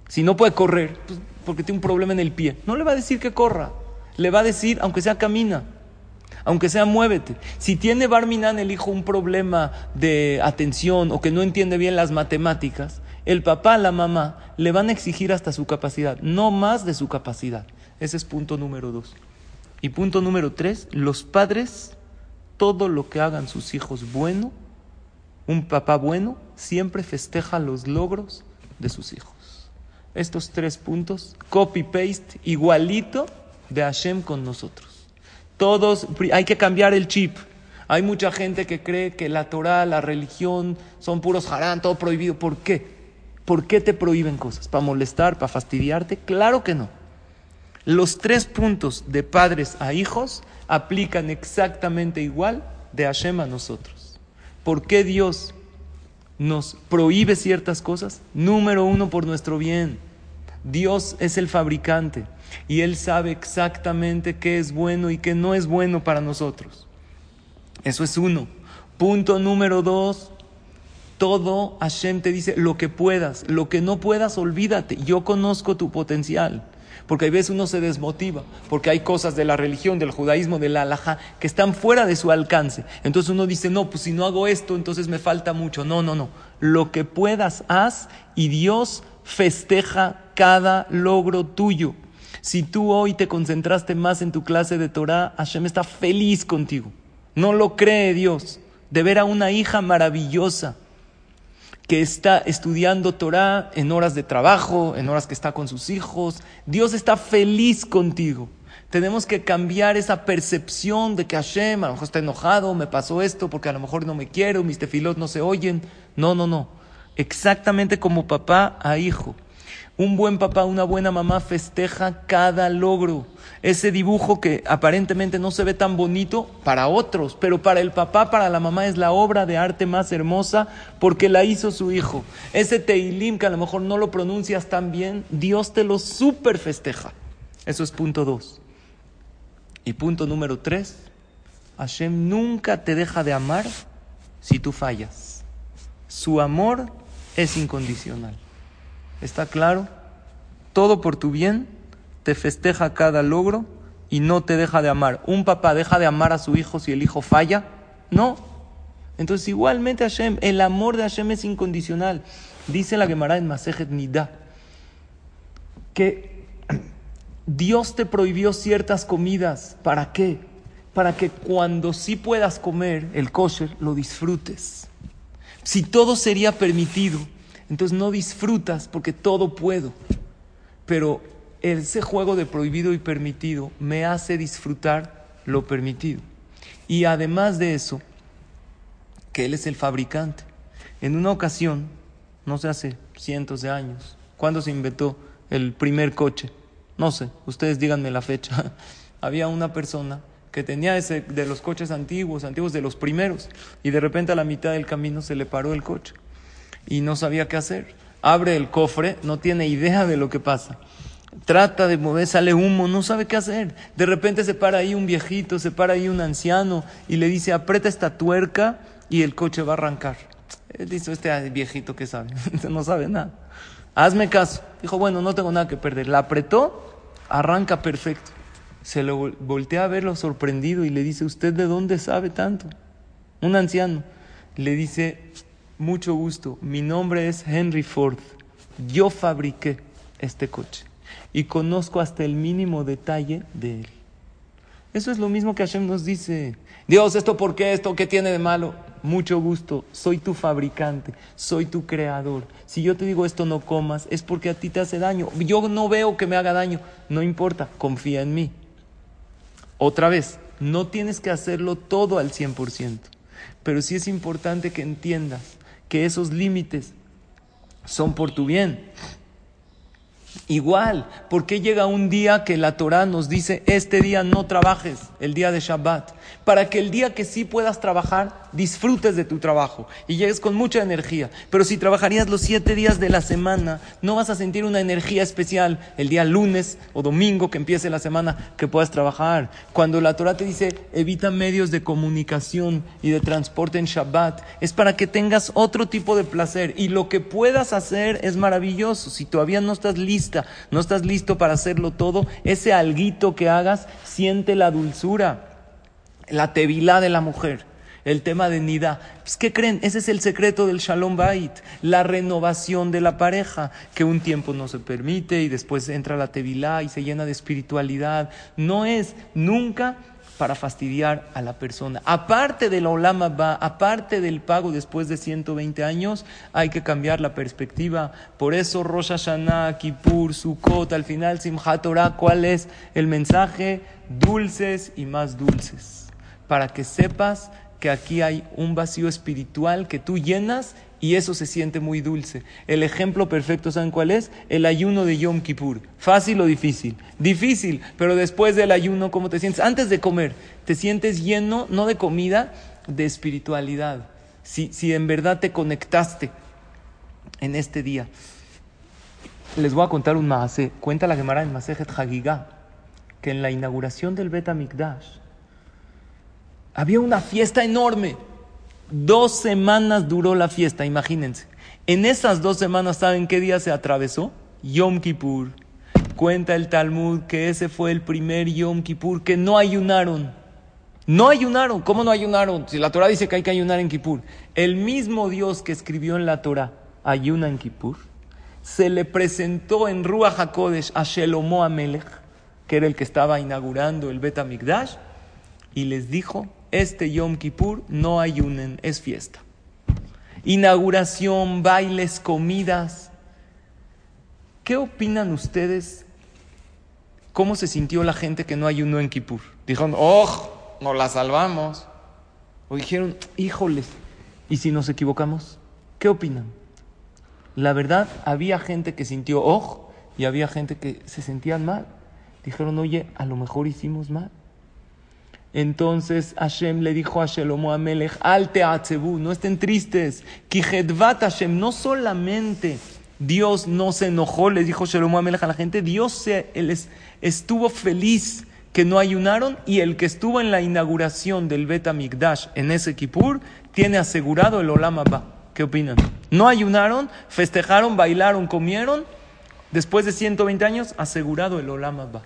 si no puede correr, pues, porque tiene un problema en el pie, no le va a decir que corra, le va a decir, aunque sea camina, aunque sea muévete. Si tiene barminal el hijo un problema de atención o que no entiende bien las matemáticas, el papá, la mamá, le van a exigir hasta su capacidad, no más de su capacidad. Ese es punto número dos. Y punto número tres, los padres, todo lo que hagan sus hijos bueno, un papá bueno, siempre festeja los logros de sus hijos. Estos tres puntos, copy-paste, igualito de Hashem con nosotros. Todos, hay que cambiar el chip. Hay mucha gente que cree que la Torah, la religión, son puros harán, todo prohibido. ¿Por qué? ¿Por qué te prohíben cosas? ¿Para molestar, para fastidiarte? Claro que no. Los tres puntos de padres a hijos aplican exactamente igual de Hashem a nosotros. ¿Por qué Dios nos prohíbe ciertas cosas? Número uno, por nuestro bien. Dios es el fabricante y Él sabe exactamente qué es bueno y qué no es bueno para nosotros. Eso es uno. Punto número dos, todo Hashem te dice lo que puedas, lo que no puedas, olvídate. Yo conozco tu potencial. Porque a veces uno se desmotiva, porque hay cosas de la religión, del judaísmo, de la halajá, que están fuera de su alcance. Entonces uno dice, no, pues si no hago esto, entonces me falta mucho. No, no, no. Lo que puedas, haz y Dios festeja cada logro tuyo. Si tú hoy te concentraste más en tu clase de Torah, Hashem está feliz contigo. No lo cree Dios. De ver a una hija maravillosa que está estudiando Torah en horas de trabajo, en horas que está con sus hijos. Dios está feliz contigo. Tenemos que cambiar esa percepción de que Hashem a lo mejor está enojado, me pasó esto porque a lo mejor no me quiero, mis tefilot no se oyen. No, no, no. Exactamente como papá a hijo. Un buen papá, una buena mamá festeja cada logro. Ese dibujo que aparentemente no se ve tan bonito para otros, pero para el papá, para la mamá es la obra de arte más hermosa porque la hizo su hijo. Ese teilim que a lo mejor no lo pronuncias tan bien, Dios te lo super festeja. Eso es punto dos. Y punto número tres, Hashem nunca te deja de amar si tú fallas. Su amor es incondicional. ¿Está claro? Todo por tu bien, te festeja cada logro y no te deja de amar. ¿Un papá deja de amar a su hijo si el hijo falla? No. Entonces igualmente Hashem, el amor de Hashem es incondicional. Dice la Gemara en Masejet Nida que Dios te prohibió ciertas comidas. ¿Para qué? Para que cuando sí puedas comer el kosher, lo disfrutes. Si todo sería permitido, entonces no disfrutas porque todo puedo. Pero ese juego de prohibido y permitido me hace disfrutar lo permitido. Y además de eso, que Él es el fabricante. En una ocasión, no sé, hace cientos de años, ¿cuándo se inventó el primer coche? No sé, ustedes díganme la fecha. Había una persona que tenía ese de los coches antiguos, antiguos de los primeros, y de repente a la mitad del camino se le paró el coche y no sabía qué hacer. Abre el cofre, no tiene idea de lo que pasa. Trata de mover, sale humo, no sabe qué hacer. De repente se para ahí un viejito, se para ahí un anciano y le dice, aprieta esta tuerca y el coche va a arrancar. Él dice, este viejito que sabe, no sabe nada. Hazme caso. Dijo, bueno, no tengo nada que perder. La apretó, arranca perfecto. Se lo voltea a verlo sorprendido y le dice, ¿usted de dónde sabe tanto? Un anciano. Le dice, mucho gusto. Mi nombre es Henry Ford. Yo fabriqué este coche y conozco hasta el mínimo detalle de él. Eso es lo mismo que Hashem nos dice. Dios, ¿esto por qué? ¿Esto qué tiene de malo? Mucho gusto, soy tu fabricante, soy tu creador. Si yo te digo esto no comas, es porque a ti te hace daño. Yo no veo que me haga daño, no importa, confía en mí. Otra vez, no tienes que hacerlo todo al 100%, pero sí es importante que entiendas que esos límites son por tu bien. Igual, ¿por qué llega un día que la Torah nos dice, este día no trabajes, el día de Shabbat? Para que el día que sí puedas trabajar, disfrutes de tu trabajo y llegues con mucha energía. Pero si trabajarías los siete días de la semana, no vas a sentir una energía especial el día lunes o domingo que empiece la semana que puedas trabajar. Cuando la Torah te dice, evita medios de comunicación y de transporte en Shabbat, es para que tengas otro tipo de placer. Y lo que puedas hacer es maravilloso. Si todavía no estás listo, no estás listo para hacerlo todo, ese alguito que hagas siente la dulzura, la tevilá de la mujer. El tema de Nida. Pues, ¿Qué creen? Ese es el secreto del Shalom Bait, la renovación de la pareja, que un tiempo no se permite y después entra la Tevilá y se llena de espiritualidad. No es nunca para fastidiar a la persona. Aparte de la Olama va, aparte del pago después de 120 años, hay que cambiar la perspectiva. Por eso Rosh Hashanah, Kippur, Sukkot, al final Simchat Torah, ¿cuál es el mensaje? Dulces y más dulces. Para que sepas que aquí hay un vacío espiritual que tú llenas y eso se siente muy dulce. El ejemplo perfecto, ¿saben cuál es? El ayuno de Yom Kippur. ¿Fácil o difícil? Difícil, pero después del ayuno, ¿cómo te sientes? Antes de comer, te sientes lleno, no de comida, de espiritualidad. Si, si en verdad te conectaste en este día. Les voy a contar un maase. Cuenta la Gemara en Masejet Hagigah que en la inauguración del Bet había una fiesta enorme. Dos semanas duró la fiesta, imagínense. En esas dos semanas, ¿saben qué día se atravesó? Yom Kippur. Cuenta el Talmud que ese fue el primer Yom Kippur que no ayunaron. No ayunaron. ¿Cómo no ayunaron? Si la Torah dice que hay que ayunar en Kippur. El mismo Dios que escribió en la Torah ayuna en Kippur, se le presentó en Ruach HaKodesh a Shelomo Amelech, que era el que estaba inaugurando el Bet HaMikdash, y les dijo, este Yom Kippur no ayunen, es fiesta. Inauguración, bailes, comidas. ¿Qué opinan ustedes? ¿Cómo se sintió la gente que no ayunó en Kippur? Dijeron, ¡oh! Nos la salvamos. O dijeron, híjoles, ¿y si nos equivocamos? ¿Qué opinan? La verdad, había gente que sintió oh y había gente que se sentían mal. Dijeron, oye, a lo mejor hicimos mal. Entonces Hashem le dijo a Shelomo Amelech, al teatzebu, no estén tristes, kijedvat Hashem, no solamente Dios no se enojó, les dijo Shelomo Amelech a la gente, Dios se, él estuvo feliz que no ayunaron y el que estuvo en la inauguración del Bet Mikdash en ese Kippur tiene asegurado el Olam Abba. ¿Qué opinan? No ayunaron, festejaron, bailaron, comieron, después de 120 años, asegurado el Olam Abba.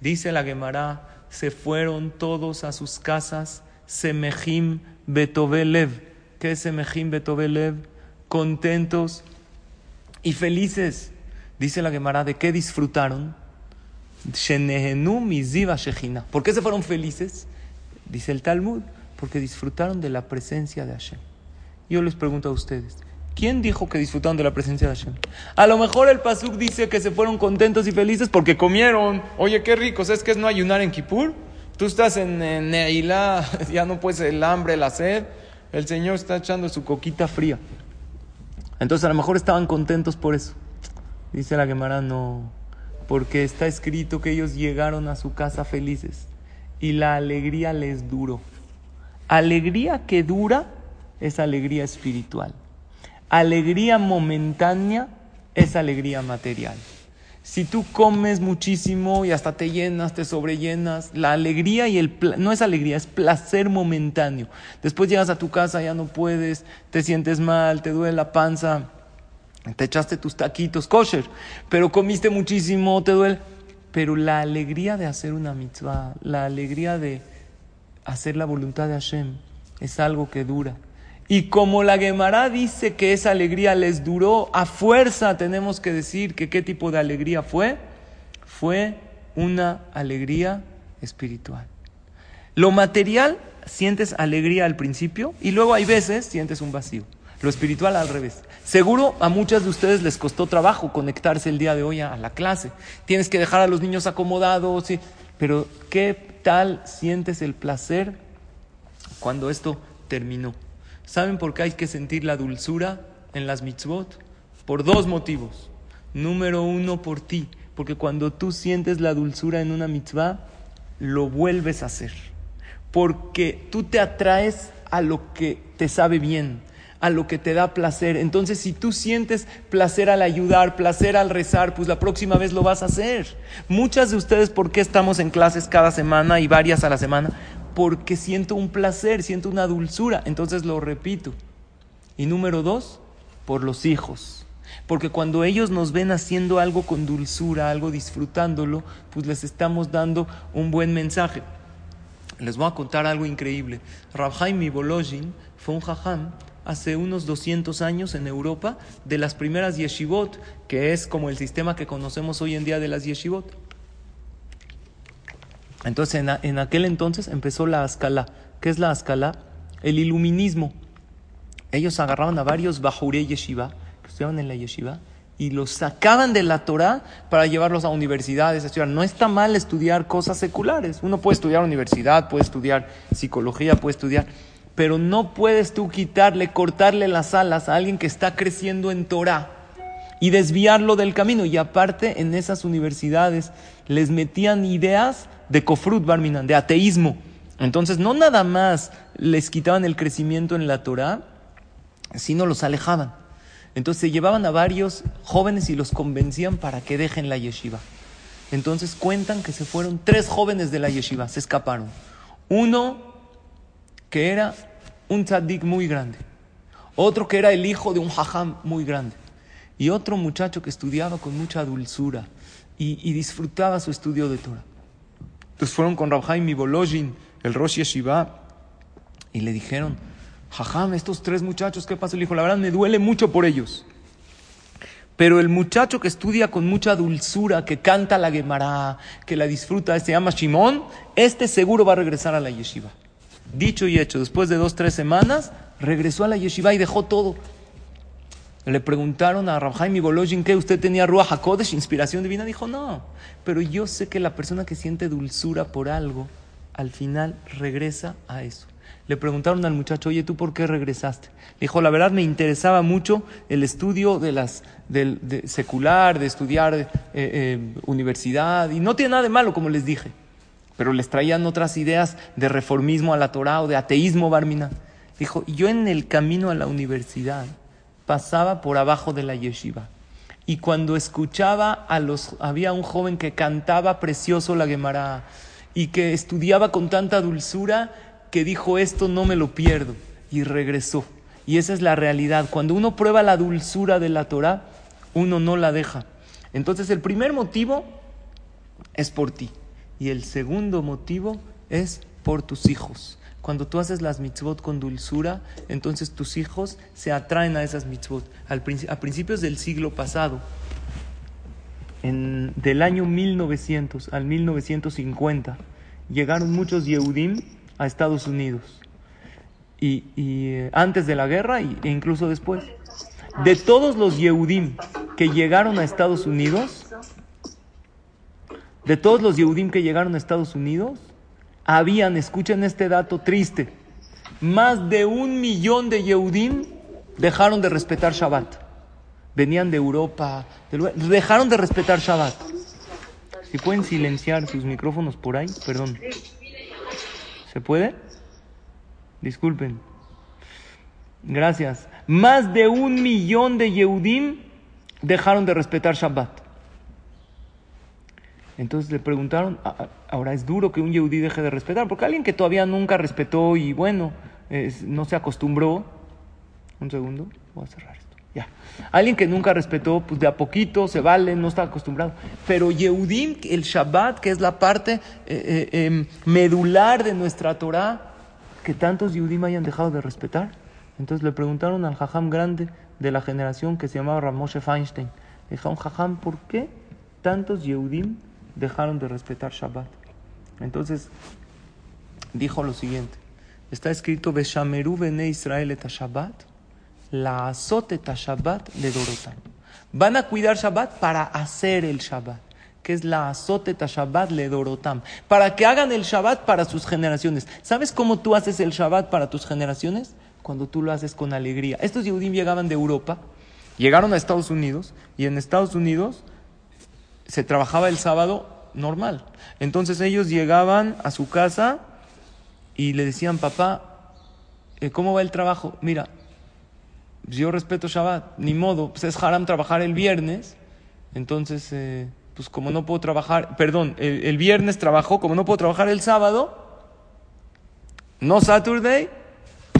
Dice la Gemara, se fueron todos a sus casas, Semejim Betovelev. ¿Qué es Semejim Betovelev? Contentos y felices. Dice la Gemara, ¿de qué disfrutaron? ¿Por qué se fueron felices? Dice el Talmud, porque disfrutaron de la presencia de Hashem. Yo les pregunto a ustedes, ¿quién dijo que disfrutaron de la presencia de Hashem? A lo mejor el Pasuk dice que se fueron contentos y felices porque comieron. Oye, qué rico, ¿sabes qué es no ayunar en Kippur? Tú estás en, Neilá, ya no puedes el hambre, la sed. El Señor está echando su coquita fría. Entonces a lo mejor estaban contentos por eso. Dice la Gemara, no, porque está escrito que ellos llegaron a su casa felices y la alegría les duró. Alegría que dura es alegría espiritual. Alegría momentánea es alegría material. Si tú comes muchísimo y hasta te llenas, te sobrellenas, la alegría y el no es alegría, es placer momentáneo. Después llegas a tu casa, ya no puedes, te sientes mal, te duele la panza, te echaste tus taquitos kosher, pero comiste muchísimo, te duele. Pero la alegría de hacer una mitzvah, la alegría de hacer la voluntad de Hashem, es algo que dura. Y como la Gemara dice que esa alegría les duró, a fuerza tenemos que decir que qué tipo de alegría fue. Fue una alegría espiritual. Lo material, sientes alegría al principio y luego hay veces sientes un vacío. Lo espiritual al revés. Seguro a muchas de ustedes les costó trabajo conectarse el día de hoy a la clase. Tienes que dejar a los niños acomodados, pero ¿qué tal sientes el placer cuando esto terminó? ¿Saben por qué hay que sentir la dulzura en las mitzvot? Por dos motivos. Número uno, por ti. Porque cuando tú sientes la dulzura en una mitzvah, lo vuelves a hacer. Porque tú te atraes a lo que te sabe bien, a lo que te da placer. Entonces, si tú sientes placer al ayudar, placer al rezar, pues la próxima vez lo vas a hacer. Muchas de ustedes, ¿por qué estamos en clases cada semana y varias a la semana? Porque siento un placer, siento una dulzura, entonces lo repito. Y número dos, por los hijos. Porque cuando ellos nos ven haciendo algo con dulzura, algo disfrutándolo, pues les estamos dando un buen mensaje. Les voy a contar algo increíble. Rabhaim Mibolojin fue un jajam hace unos 200 años en Europa de las primeras yeshivot, que es como el sistema que conocemos hoy en día de las yeshivot. Entonces, en, aquel entonces empezó la Ascalá. ¿Qué es la Ascalá? El iluminismo. Ellos agarraban a varios Bajuré Yeshiva, que estudiaban en la Yeshiva, y los sacaban de la Torah para llevarlos a universidades. No está mal estudiar cosas seculares. Uno puede estudiar universidad, puede estudiar psicología, puede estudiar, pero no puedes tú quitarle, cortarle las alas a alguien que está creciendo en Torah y desviarlo del camino. Y aparte, en esas universidades les metían ideas de kofrut barminan, de ateísmo. Entonces, no nada más les quitaban el crecimiento en la Torah, sino los alejaban. Entonces se llevaban a varios jóvenes y los convencían para que dejen la yeshiva. Entonces cuentan que se fueron tres jóvenes de la yeshiva, se escaparon. Uno que era un tzaddik muy grande, otro que era el hijo de un hajam muy grande, y otro muchacho que estudiaba con mucha dulzura y, disfrutaba su estudio de Torah. Entonces fueron con Rabhaim y el Rosh Yeshiva, y le dijeron, Jajam, estos tres muchachos, ¿qué pasó? Le dijo, la verdad me duele mucho por ellos. Pero el muchacho que estudia con mucha dulzura, que canta la Gemara, que la disfruta, se llama Shimón, este seguro va a regresar a la yeshiva. Dicho y hecho, después de dos, tres semanas, regresó a la yeshiva y dejó todo. Le preguntaron a Rabhaim y Bolojin que usted tenía Ruach HaKodesh, inspiración divina. Dijo, no, pero yo sé que la persona que siente dulzura por algo, al final regresa a eso le preguntaron al muchacho, oye, ¿tú por qué regresaste? dijo, la verdad me interesaba mucho el estudio de las, de, secular, de estudiar eh, eh, universidad, y no tiene nada de malo, como les dije, pero les traían otras ideas de reformismo a la Torah o de ateísmo barmina. Dijo, yo en el camino a la universidad pasaba por abajo de la yeshiva. Y cuando escuchaba a los, había un joven que cantaba precioso la Gemara y que estudiaba con tanta dulzura, que dijo esto no me lo pierdo y regresó. Y esa es la realidad. Cuando uno prueba la dulzura de la Torah, uno no la deja. Entonces el primer motivo es por ti. Y el segundo motivo es por tus hijos. Cuando tú haces las mitzvot con dulzura, entonces tus hijos se atraen a esas mitzvot. a principios del siglo pasado, en, del año 1900 al 1950, llegaron muchos Yehudim a Estados Unidos. Y, eh, antes de la guerra e incluso después. De todos los Yehudim que llegaron a Estados Unidos, de todos los Yehudim que llegaron a Estados Unidos, habían, escuchen este dato triste, más de un millón de Yehudim dejaron de respetar Shabbat. Venían de Europa, dejaron de respetar Shabbat. Si pueden silenciar sus micrófonos por ahí, perdón. ¿Se puede? Disculpen. Gracias. Más de un millón de Yehudim dejaron de respetar Shabbat. Entonces le preguntaron, ah, ah, ahora es duro que un Yehudí deje de respetar, porque alguien que todavía nunca respetó y bueno, no se acostumbró. Un segundo, voy a cerrar esto. Ya. Alguien que nunca respetó, pues de a poquito se vale, no está acostumbrado. Pero Yehudim, el Shabbat, que es la parte eh, eh, em, medular de nuestra Torah, que tantos Yehudim hayan dejado de respetar. Entonces le preguntaron al Jajam grande de la generación que se llamaba Ramoshe Feinstein. Le dijeron, ¿por qué tantos Yehudim dejaron de respetar Shabbat? Entonces dijo lo siguiente. Está escrito, Beshameru bene Israel et Shabbat la azoteta Shabbat le dorotam. Van a cuidar Shabbat para hacer el Shabbat, que es la azoteta Shabbat le dorotam, para que hagan el Shabbat para sus generaciones. ¿Sabes cómo tú haces el Shabbat para tus generaciones? Cuando tú lo haces con alegría. Estos Yehudim llegaban de Europa, llegaron a Estados Unidos, y en Estados Unidos se trabajaba el sábado normal. Entonces ellos llegaban a su casa y le decían, papá, eh, ¿cómo va el trabajo? Mira, yo respeto Shabbat, ni modo, pues es haram trabajar el viernes, entonces, eh, pues como no puedo trabajar, perdón, el, viernes trabajo, como no puedo trabajar el sábado, no Saturday,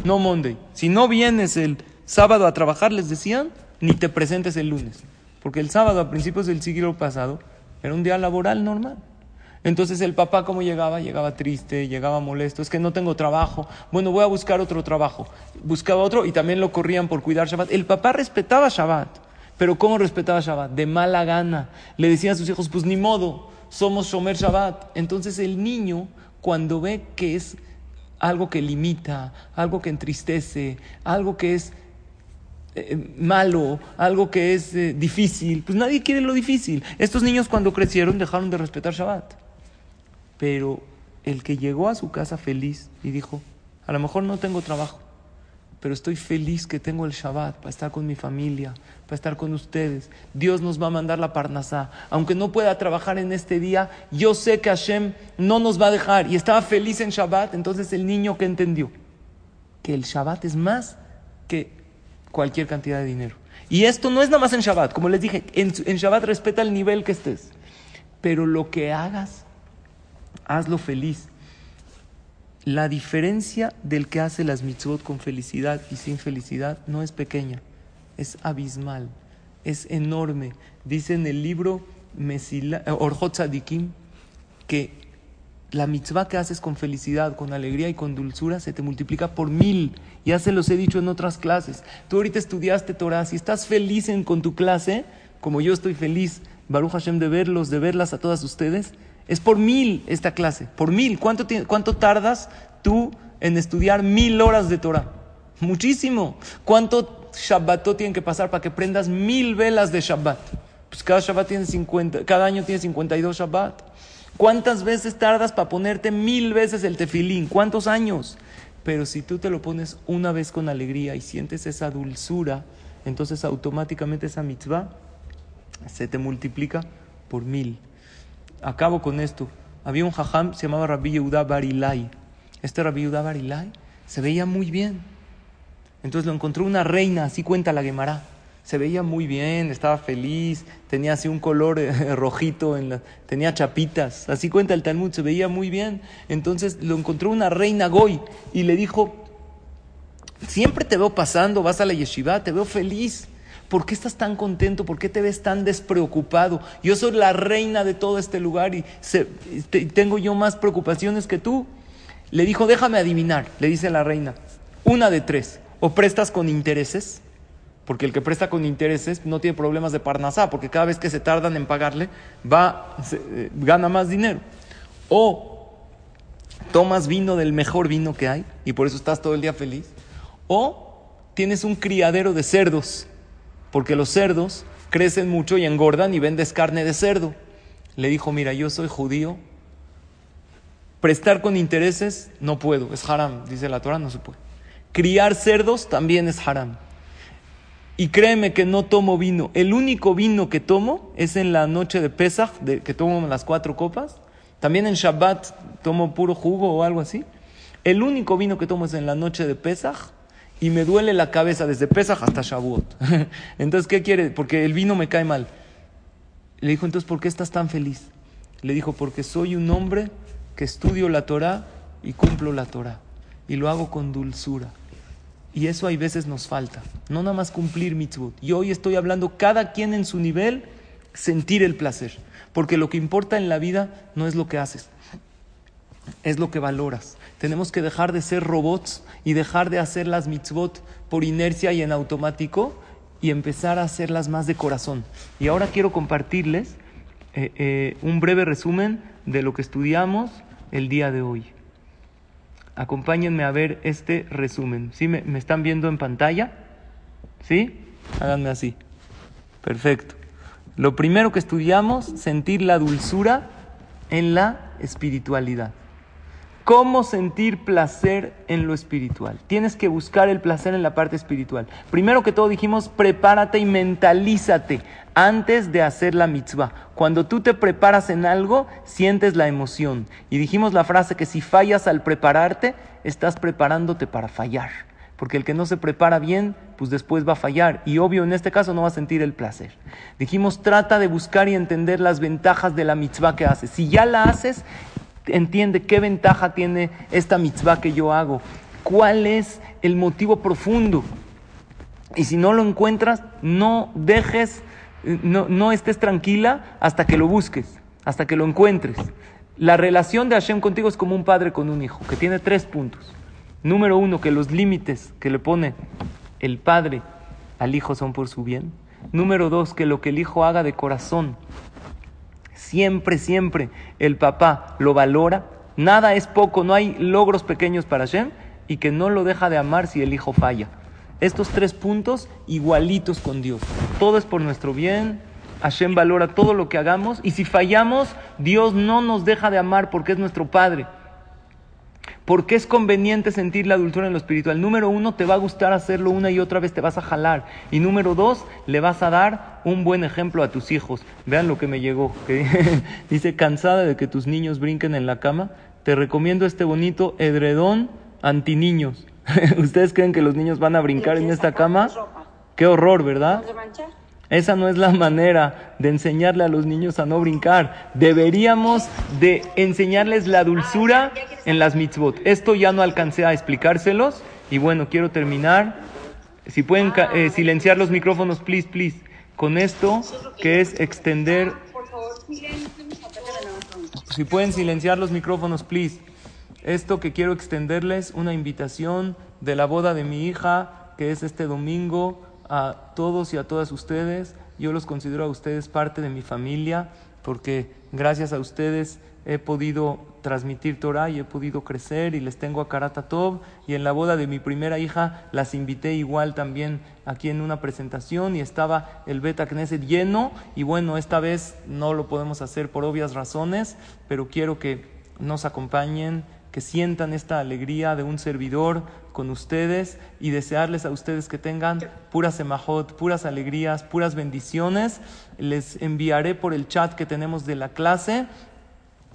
no Monday. Si no vienes el sábado a trabajar, les decían, ni te presentes el lunes, porque el sábado a principios del siglo pasado era un día laboral normal. Entonces el papá, ¿cómo llegaba? Llegaba triste, llegaba molesto. Es que no tengo trabajo. Bueno, voy a buscar otro trabajo. Buscaba otro y también lo corrían por cuidar Shabbat. El papá respetaba Shabbat. Pero ¿cómo respetaba Shabbat? De mala gana. Le decía a sus hijos, pues ni modo, somos Shomer Shabbat. Entonces el niño, cuando ve que es algo que limita, algo que entristece, algo que es eh, malo, algo que es eh, difícil, pues nadie quiere lo difícil. Estos niños cuando crecieron dejaron de respetar Shabbat. Pero el que llegó a su casa feliz y dijo, a lo mejor no tengo trabajo, pero estoy feliz que tengo el Shabbat para estar con mi familia, para estar con ustedes. Dios nos va a mandar la Parnasá. Aunque no pueda trabajar en este día, yo sé que Hashem no nos va a dejar. Y estaba feliz en Shabbat. Entonces el niño que entendió que el Shabbat es más que cualquier cantidad de dinero. Y esto no es nada más en Shabbat. Como les dije, en, Shabbat respeta el nivel que estés. Pero lo que hagas, hazlo feliz. La diferencia del que hace las mitzvot con felicidad y sin felicidad no es pequeña, es abismal, es enorme. Dice en el libro Orjot Tzadikim que la mitzvah que haces con felicidad, con alegría y con dulzura se te multiplica por mil. Ya se los he dicho en otras clases. Tú ahorita estudiaste Torah, si estás feliz en, con tu clase, como yo estoy feliz, Baruch Hashem, de verlos, de verlas a todas ustedes, es por mil esta clase, por mil. ¿Cuánto, cuánto tardas tú en estudiar mil horas de Torah? Muchísimo. ¿Cuánto Shabbatot tienen que pasar para que prendas mil velas de Shabbat? Pues cada Shabbat tiene 50, cada año tiene 52 Shabbat. ¿Cuántas veces tardas para ponerte mil veces el tefilín? ¿Cuántos años? Pero si tú te lo pones una vez con alegría y sientes esa dulzura, entonces automáticamente esa mitzvah se te multiplica por mil. Acabo con esto. Había un jajam, se llamaba Rabbi Yehuda Barilai. Este Rabbi Yehuda Barilai se veía muy bien. Entonces lo encontró una reina, así cuenta la Gemara. Se veía muy bien, estaba feliz, tenía así un color eh, rojito, en la, tenía chapitas, así cuenta el Talmud, se veía muy bien. Entonces lo encontró una reina Goy y le dijo, siempre te veo pasando, vas a la yeshiva, te veo feliz. ¿Por qué estás tan contento? ¿Por qué te ves tan despreocupado? Yo soy la reina de todo este lugar y tengo yo más preocupaciones que tú. Le dijo, déjame adivinar, le dice la reina, una de tres, o prestas con intereses, porque el que presta con intereses no tiene problemas de parnasá, porque cada vez que se tardan en pagarle, va, eh, gana más dinero. O tomas vino del mejor vino que hay y por eso estás todo el día feliz. O tienes un criadero de cerdos porque los cerdos crecen mucho y engordan y vendes carne de cerdo. Le dijo, mira, yo soy judío, prestar con intereses no puedo, es haram, dice la Torah, no se puede. Criar cerdos también es haram. Y créeme que no tomo vino. El único vino que tomo es en la noche de Pesach, que tomo las cuatro copas. También en Shabbat tomo puro jugo o algo así. El único vino que tomo es en la noche de Pesach y me duele la cabeza desde Pesach hasta Shavuot. entonces, ¿qué quiere? Porque el vino me cae mal. Le dijo, entonces, ¿por qué estás tan feliz? Le dijo, porque soy un hombre que estudio la Torah y cumplo la Torah. Y lo hago con dulzura. Y eso hay veces nos falta. No nada más cumplir mitzvot. Y hoy estoy hablando cada quien en su nivel, sentir el placer. Porque lo que importa en la vida no es lo que haces, es lo que valoras. Tenemos que dejar de ser robots y dejar de hacer las mitzvot por inercia y en automático y empezar a hacerlas más de corazón. Y ahora quiero compartirles eh, eh, un breve resumen de lo que estudiamos el día de hoy. Acompáñenme a ver este resumen. ¿Sí me, me están viendo en pantalla? ¿Sí? Háganme así. Perfecto. Lo primero que estudiamos, sentir la dulzura en la espiritualidad. ¿Cómo sentir placer en lo espiritual? Tienes que buscar el placer en la parte espiritual. Primero que todo dijimos, prepárate y mentalízate antes de hacer la mitzvah. Cuando tú te preparas en algo, sientes la emoción. Y dijimos la frase que si fallas al prepararte, estás preparándote para fallar. Porque el que no se prepara bien, pues después va a fallar. Y obvio, en este caso no va a sentir el placer. Dijimos, trata de buscar y entender las ventajas de la mitzvah que haces. Si ya la haces, entiende qué ventaja tiene esta mitzvah que yo hago, cuál es el motivo profundo. Y si no lo encuentras, no dejes, no, no estés tranquila hasta que lo busques, hasta que lo encuentres. La relación de Hashem contigo es como un padre con un hijo, que tiene tres puntos. Número uno, que los límites que le pone el padre al hijo son por su bien. Número dos, que lo que el hijo haga de corazón, siempre, siempre el papá lo valora. Nada es poco, no hay logros pequeños para Hashem y que no lo deja de amar si el hijo falla. Estos tres puntos igualitos con Dios. Todo es por nuestro bien. Hashem valora todo lo que hagamos y si fallamos, Dios no nos deja de amar porque es nuestro Padre. Porque es conveniente sentir la dulzura en lo espiritual. Número uno, te va a gustar hacerlo una y otra vez, te vas a jalar. Y número dos, le vas a dar un buen ejemplo a tus hijos. Vean lo que me llegó. Que dice, cansada de que tus niños brinquen en la cama, te recomiendo este bonito edredón anti niños. ¿Ustedes creen que los niños van a brincar en esta cama? Qué horror, ¿verdad? Esa no es la manera de enseñarle a los niños a no brincar. Deberíamos de enseñarles la dulzura en las mitzvot. Esto ya no alcancé a explicárselos y bueno, quiero terminar. Si pueden eh, silenciar los micrófonos, please, please. Con esto, que es extender... Si pueden silenciar los micrófonos, please. Esto que quiero extenderles, una invitación de la boda de mi hija, que es este domingo a todos y a todas ustedes. Yo los considero a ustedes parte de mi familia porque gracias a ustedes he podido transmitir Torah y he podido crecer y les tengo a Karatatov y en la boda de mi primera hija las invité igual también aquí en una presentación y estaba el Beta Knesset lleno y bueno, esta vez no lo podemos hacer por obvias razones, pero quiero que nos acompañen que sientan esta alegría de un servidor con ustedes y desearles a ustedes que tengan puras semajot, puras alegrías, puras bendiciones. Les enviaré por el chat que tenemos de la clase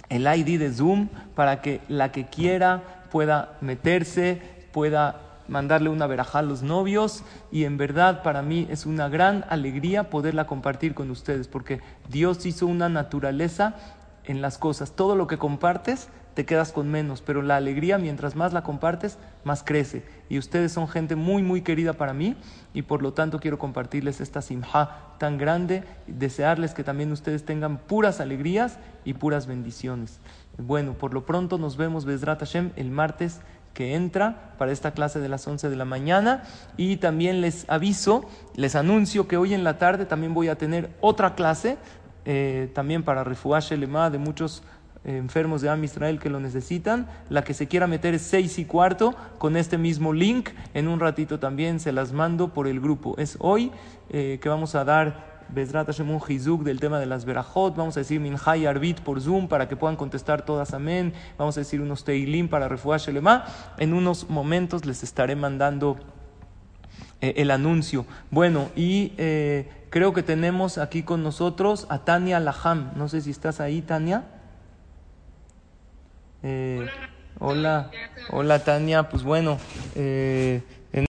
el ID de Zoom para que la que quiera pueda meterse, pueda mandarle una verajá a los novios y en verdad para mí es una gran alegría poderla compartir con ustedes porque Dios hizo una naturaleza en las cosas. Todo lo que compartes te quedas con menos, pero la alegría mientras más la compartes, más crece. Y ustedes son gente muy, muy querida para mí y por lo tanto quiero compartirles esta simja tan grande, desearles que también ustedes tengan puras alegrías y puras bendiciones. Bueno, por lo pronto nos vemos, Bezrat Hashem, el martes que entra para esta clase de las 11 de la mañana y también les aviso, les anuncio que hoy en la tarde también voy a tener otra clase, eh, también para Refuash Lema de muchos enfermos de Am Israel que lo necesitan. La que se quiera meter es seis y cuarto con este mismo link. En un ratito también se las mando por el grupo. Es hoy eh, que vamos a dar Bezrat Hashem un Hizuk del tema de las Berajot. Vamos a decir Minhay Arbit por Zoom para que puedan contestar todas amén. Vamos a decir unos Teilim para Refuah Shelema. En unos momentos les estaré mandando eh, el anuncio. Bueno, y eh, creo que tenemos aquí con nosotros a Tania Laham. No sé si estás ahí, Tania. Eh, hola, hola Tania, pues bueno, eh,